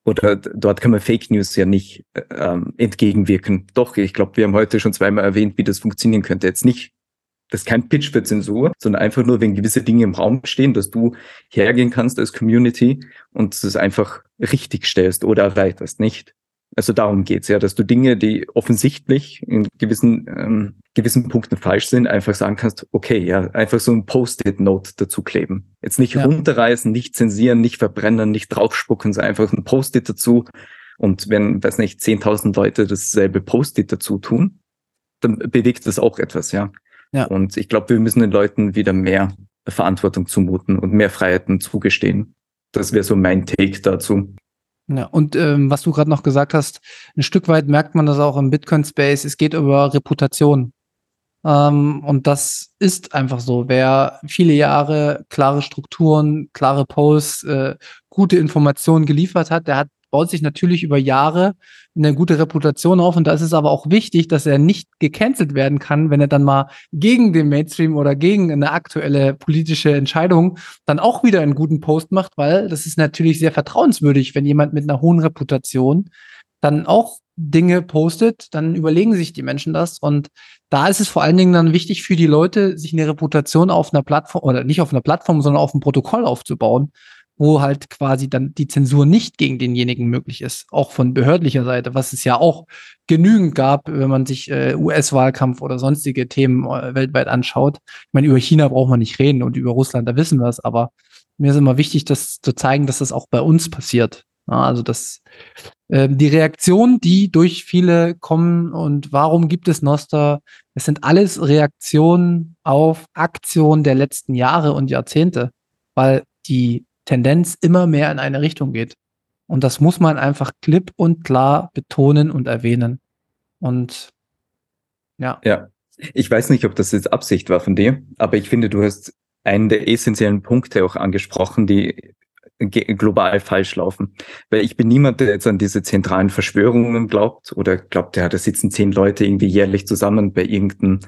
Speaker 3: oder dort kann man Fake News ja nicht ähm, entgegenwirken. Doch, ich glaube, wir haben heute schon zweimal erwähnt, wie das funktionieren könnte. Jetzt nicht, das ist kein Pitch für Zensur, sondern einfach nur, wenn gewisse Dinge im Raum stehen, dass du hergehen kannst als Community und es einfach richtig stellst oder erweiterst, nicht? Also darum geht's ja, dass du Dinge, die offensichtlich in gewissen, ähm, gewissen Punkten falsch sind, einfach sagen kannst, okay, ja, einfach so ein Post-it-Note dazu kleben. Jetzt nicht ja. runterreißen, nicht zensieren, nicht verbrennen, nicht draufspucken, sondern einfach ein Post-it dazu. Und wenn, weiß nicht, 10.000 Leute dasselbe Post-it dazu tun, dann bewegt das auch etwas, ja. ja. Und ich glaube, wir müssen den Leuten wieder mehr Verantwortung zumuten und mehr Freiheiten zugestehen. Das wäre so mein Take dazu.
Speaker 2: Ja, und ähm, was du gerade noch gesagt hast, ein Stück weit merkt man das auch im Bitcoin-Space, es geht über Reputation. Ähm, und das ist einfach so. Wer viele Jahre klare Strukturen, klare Posts, äh, gute Informationen geliefert hat, der hat baut sich natürlich über Jahre eine gute Reputation auf. Und da ist es aber auch wichtig, dass er nicht gecancelt werden kann, wenn er dann mal gegen den Mainstream oder gegen eine aktuelle politische Entscheidung dann auch wieder einen guten Post macht, weil das ist natürlich sehr vertrauenswürdig, wenn jemand mit einer hohen Reputation dann auch Dinge postet, dann überlegen sich die Menschen das. Und da ist es vor allen Dingen dann wichtig für die Leute, sich eine Reputation auf einer Plattform oder nicht auf einer Plattform, sondern auf einem Protokoll aufzubauen, wo halt quasi dann die Zensur nicht gegen denjenigen möglich ist, auch von behördlicher Seite, was es ja auch genügend gab, wenn man sich äh, US-Wahlkampf oder sonstige Themen äh, weltweit anschaut. Ich meine, über China braucht man nicht reden und über Russland, da wissen wir es, aber mir ist immer wichtig, das zu zeigen, dass das auch bei uns passiert. Ja, also dass äh, die Reaktionen, die durch viele kommen und warum gibt es Noster, es sind alles Reaktionen auf Aktionen der letzten Jahre und Jahrzehnte, weil die Tendenz immer mehr in eine Richtung geht. Und das muss man einfach klipp und klar betonen und erwähnen. Und ja.
Speaker 3: Ja. Ich weiß nicht, ob das jetzt Absicht war von dir, aber ich finde, du hast einen der essentiellen Punkte auch angesprochen, die global falsch laufen. Weil ich bin niemand, der jetzt an diese zentralen Verschwörungen glaubt oder glaubt, ja, da sitzen zehn Leute irgendwie jährlich zusammen bei irgendeinem,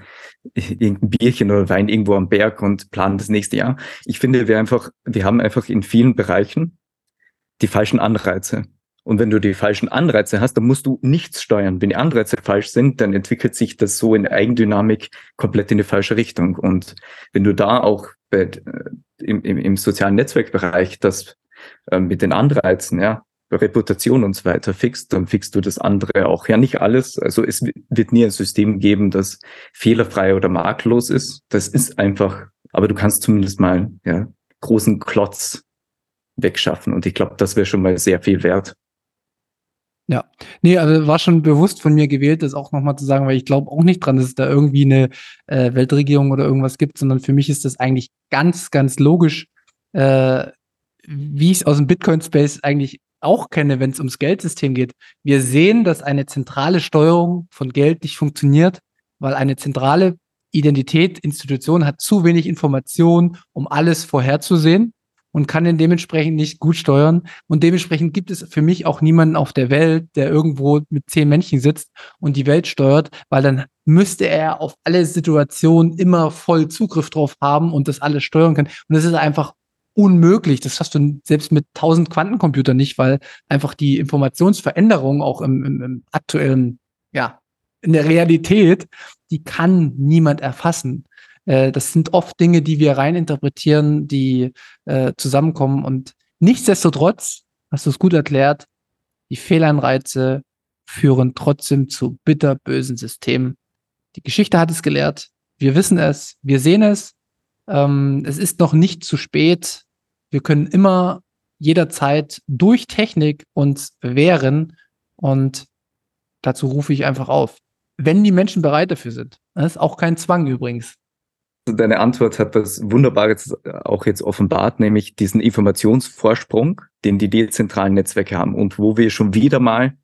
Speaker 3: irgendein Bierchen oder Wein irgendwo am Berg und planen das nächste Jahr. Ich finde, wir einfach, wir haben einfach in vielen Bereichen die falschen Anreize. Und wenn du die falschen Anreize hast, dann musst du nichts steuern. Wenn die Anreize falsch sind, dann entwickelt sich das so in Eigendynamik komplett in die falsche Richtung. Und wenn du da auch bei, äh, im, im, im sozialen Netzwerkbereich das äh, mit den Anreizen, ja, Reputation und so weiter fixst, dann fixst du das andere auch. Ja, nicht alles. Also es wird nie ein System geben, das fehlerfrei oder makellos ist. Das ist einfach, aber du kannst zumindest mal ja, großen Klotz wegschaffen. Und ich glaube, das wäre schon mal sehr viel wert.
Speaker 2: Ja, nee, also war schon bewusst von mir gewählt, das auch nochmal zu sagen, weil ich glaube auch nicht dran, dass es da irgendwie eine äh, Weltregierung oder irgendwas gibt, sondern für mich ist das eigentlich ganz, ganz logisch, äh, wie ich es aus dem Bitcoin-Space eigentlich auch kenne, wenn es ums Geldsystem geht. Wir sehen, dass eine zentrale Steuerung von Geld nicht funktioniert, weil eine zentrale Identität, Institution hat zu wenig Information, um alles vorherzusehen und kann den dementsprechend nicht gut steuern. Und dementsprechend gibt es für mich auch niemanden auf der Welt, der irgendwo mit zehn Männchen sitzt und die Welt steuert, weil dann müsste er auf alle Situationen immer voll Zugriff drauf haben und das alles steuern können. Und das ist einfach unmöglich. Das hast du selbst mit tausend Quantencomputern nicht, weil einfach die Informationsveränderung auch im, im, im aktuellen, ja, in der Realität, die kann niemand erfassen. Äh, das sind oft Dinge, die wir reininterpretieren, die äh, zusammenkommen. Und nichtsdestotrotz, hast du es gut erklärt, die Fehlanreize führen trotzdem zu bitterbösen Systemen. Die Geschichte hat es gelehrt. Wir wissen es, wir sehen es. Ähm, es ist noch nicht zu spät. Wir können immer jederzeit durch Technik uns wehren. Und dazu rufe ich einfach auf. Wenn die Menschen bereit dafür sind. Das ist auch kein Zwang übrigens.
Speaker 3: Deine Antwort hat was Wunderbares auch jetzt offenbart, nämlich diesen Informationsvorsprung, den die dezentralen Netzwerke haben und wo wir schon wieder mal,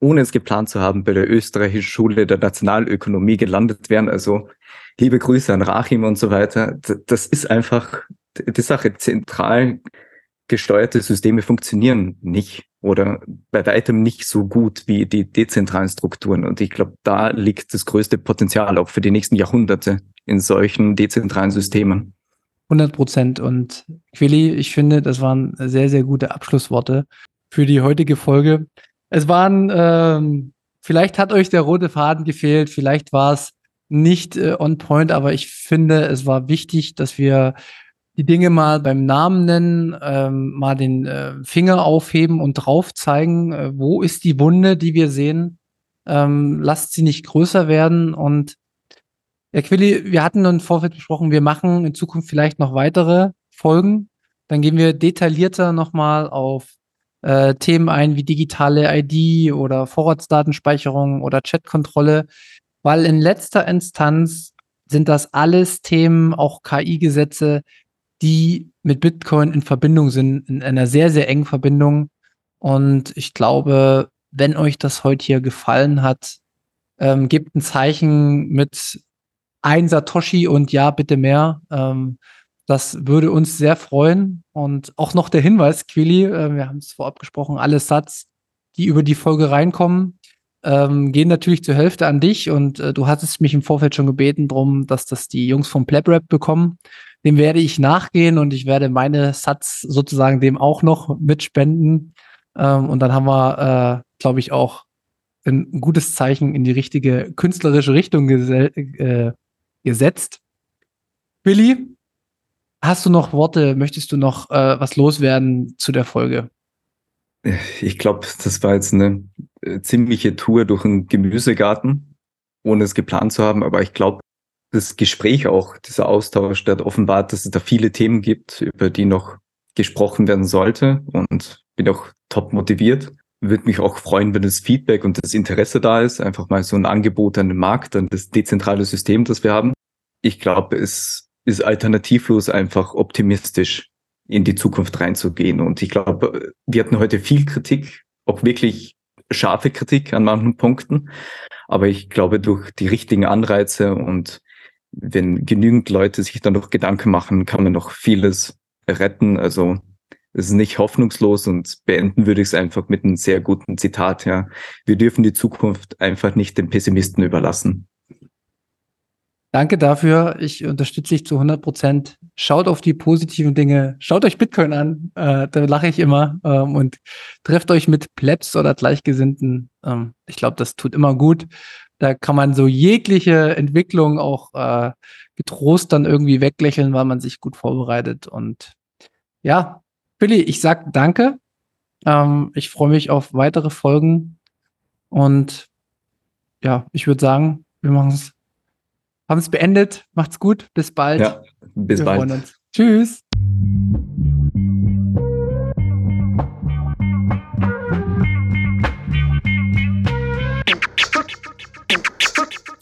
Speaker 3: ohne es geplant zu haben, bei der österreichischen Schule der Nationalökonomie gelandet wären. Also liebe Grüße an Rachim und so weiter. Das ist einfach die Sache. Zentral gesteuerte Systeme funktionieren nicht oder bei weitem nicht so gut wie die dezentralen Strukturen. Und ich glaube, da liegt das größte Potenzial auch für die nächsten Jahrhunderte in solchen dezentralen Systemen.
Speaker 2: 100 Prozent. Und Quilly, ich finde, das waren sehr, sehr gute Abschlussworte für die heutige Folge. Es waren, ähm, vielleicht hat euch der rote Faden gefehlt, vielleicht war es nicht äh, on point, aber ich finde, es war wichtig, dass wir die Dinge mal beim Namen nennen, ähm, mal den äh, Finger aufheben und drauf zeigen, äh, wo ist die Wunde, die wir sehen. Ähm, lasst sie nicht größer werden und ja, Quilly, wir hatten im Vorfeld besprochen, wir machen in Zukunft vielleicht noch weitere Folgen. Dann gehen wir detaillierter nochmal auf äh, Themen ein wie digitale ID oder Vorratsdatenspeicherung oder Chatkontrolle, weil in letzter Instanz sind das alles Themen, auch KI-Gesetze, die mit Bitcoin in Verbindung sind, in einer sehr, sehr engen Verbindung. Und ich glaube, wenn euch das heute hier gefallen hat, ähm, gebt ein Zeichen mit ein Satoshi und ja, bitte mehr. Ähm, das würde uns sehr freuen. Und auch noch der Hinweis, Quilly, äh, wir haben es vorab gesprochen, alle Sats, die über die Folge reinkommen, ähm, gehen natürlich zur Hälfte an dich. Und äh, du hattest mich im Vorfeld schon gebeten drum, dass das die Jungs vom Plabrap bekommen. Dem werde ich nachgehen und ich werde meine Sats sozusagen dem auch noch mitspenden. Ähm, und dann haben wir, äh, glaube ich, auch ein gutes Zeichen in die richtige künstlerische Richtung äh, gesetzt. Billy, hast du noch Worte? Möchtest du noch äh, was loswerden zu der Folge?
Speaker 3: Ich glaube, das war jetzt eine äh, ziemliche Tour durch einen Gemüsegarten, ohne es geplant zu haben. Aber ich glaube, das Gespräch auch, dieser Austausch, der hat offenbart, dass es da viele Themen gibt, über die noch gesprochen werden sollte und bin auch top motiviert. Würde mich auch freuen, wenn das Feedback und das Interesse da ist. Einfach mal so ein Angebot an den Markt, an das dezentrale System, das wir haben. Ich glaube, es ist alternativlos einfach optimistisch in die Zukunft reinzugehen. Und ich glaube, wir hatten heute viel Kritik, auch wirklich scharfe Kritik an manchen Punkten. Aber ich glaube, durch die richtigen Anreize und wenn genügend Leute sich dann noch Gedanken machen, kann man noch vieles retten. Also es ist nicht hoffnungslos und beenden würde ich es einfach mit einem sehr guten Zitat. Ja, wir dürfen die Zukunft einfach nicht den Pessimisten überlassen.
Speaker 2: Danke dafür. Ich unterstütze dich zu 100 Prozent. Schaut auf die positiven Dinge. Schaut euch Bitcoin an. Äh, da lache ich immer. Ähm, und trefft euch mit Plebs oder Gleichgesinnten. Ähm, ich glaube, das tut immer gut. Da kann man so jegliche Entwicklung auch äh, getrost dann irgendwie weglächeln, weil man sich gut vorbereitet. Und ja, Billy, ich sag danke. Ähm, ich freue mich auf weitere Folgen. Und ja, ich würde sagen, wir machen es, haben es beendet. Macht's gut. Bis bald. Ja,
Speaker 3: bis wir bald.
Speaker 2: Tschüss.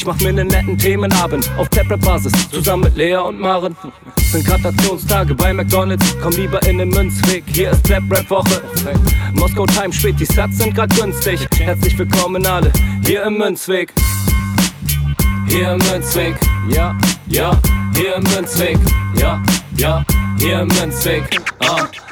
Speaker 1: Ich mach mir nen netten Themenabend auf Taprap-Basis, zusammen mit Lea und Maren. Sind Gratationstage bei McDonalds, komm lieber in den Münzweg, hier ist Trap-Rap-Woche. Moskau Time spät, die Sats sind grad günstig. Herzlich willkommen alle, hier im Münzweg. Hier im Münzweg, ja, ja, hier im Münzweg, ja, ja, hier im Münzweg, ah,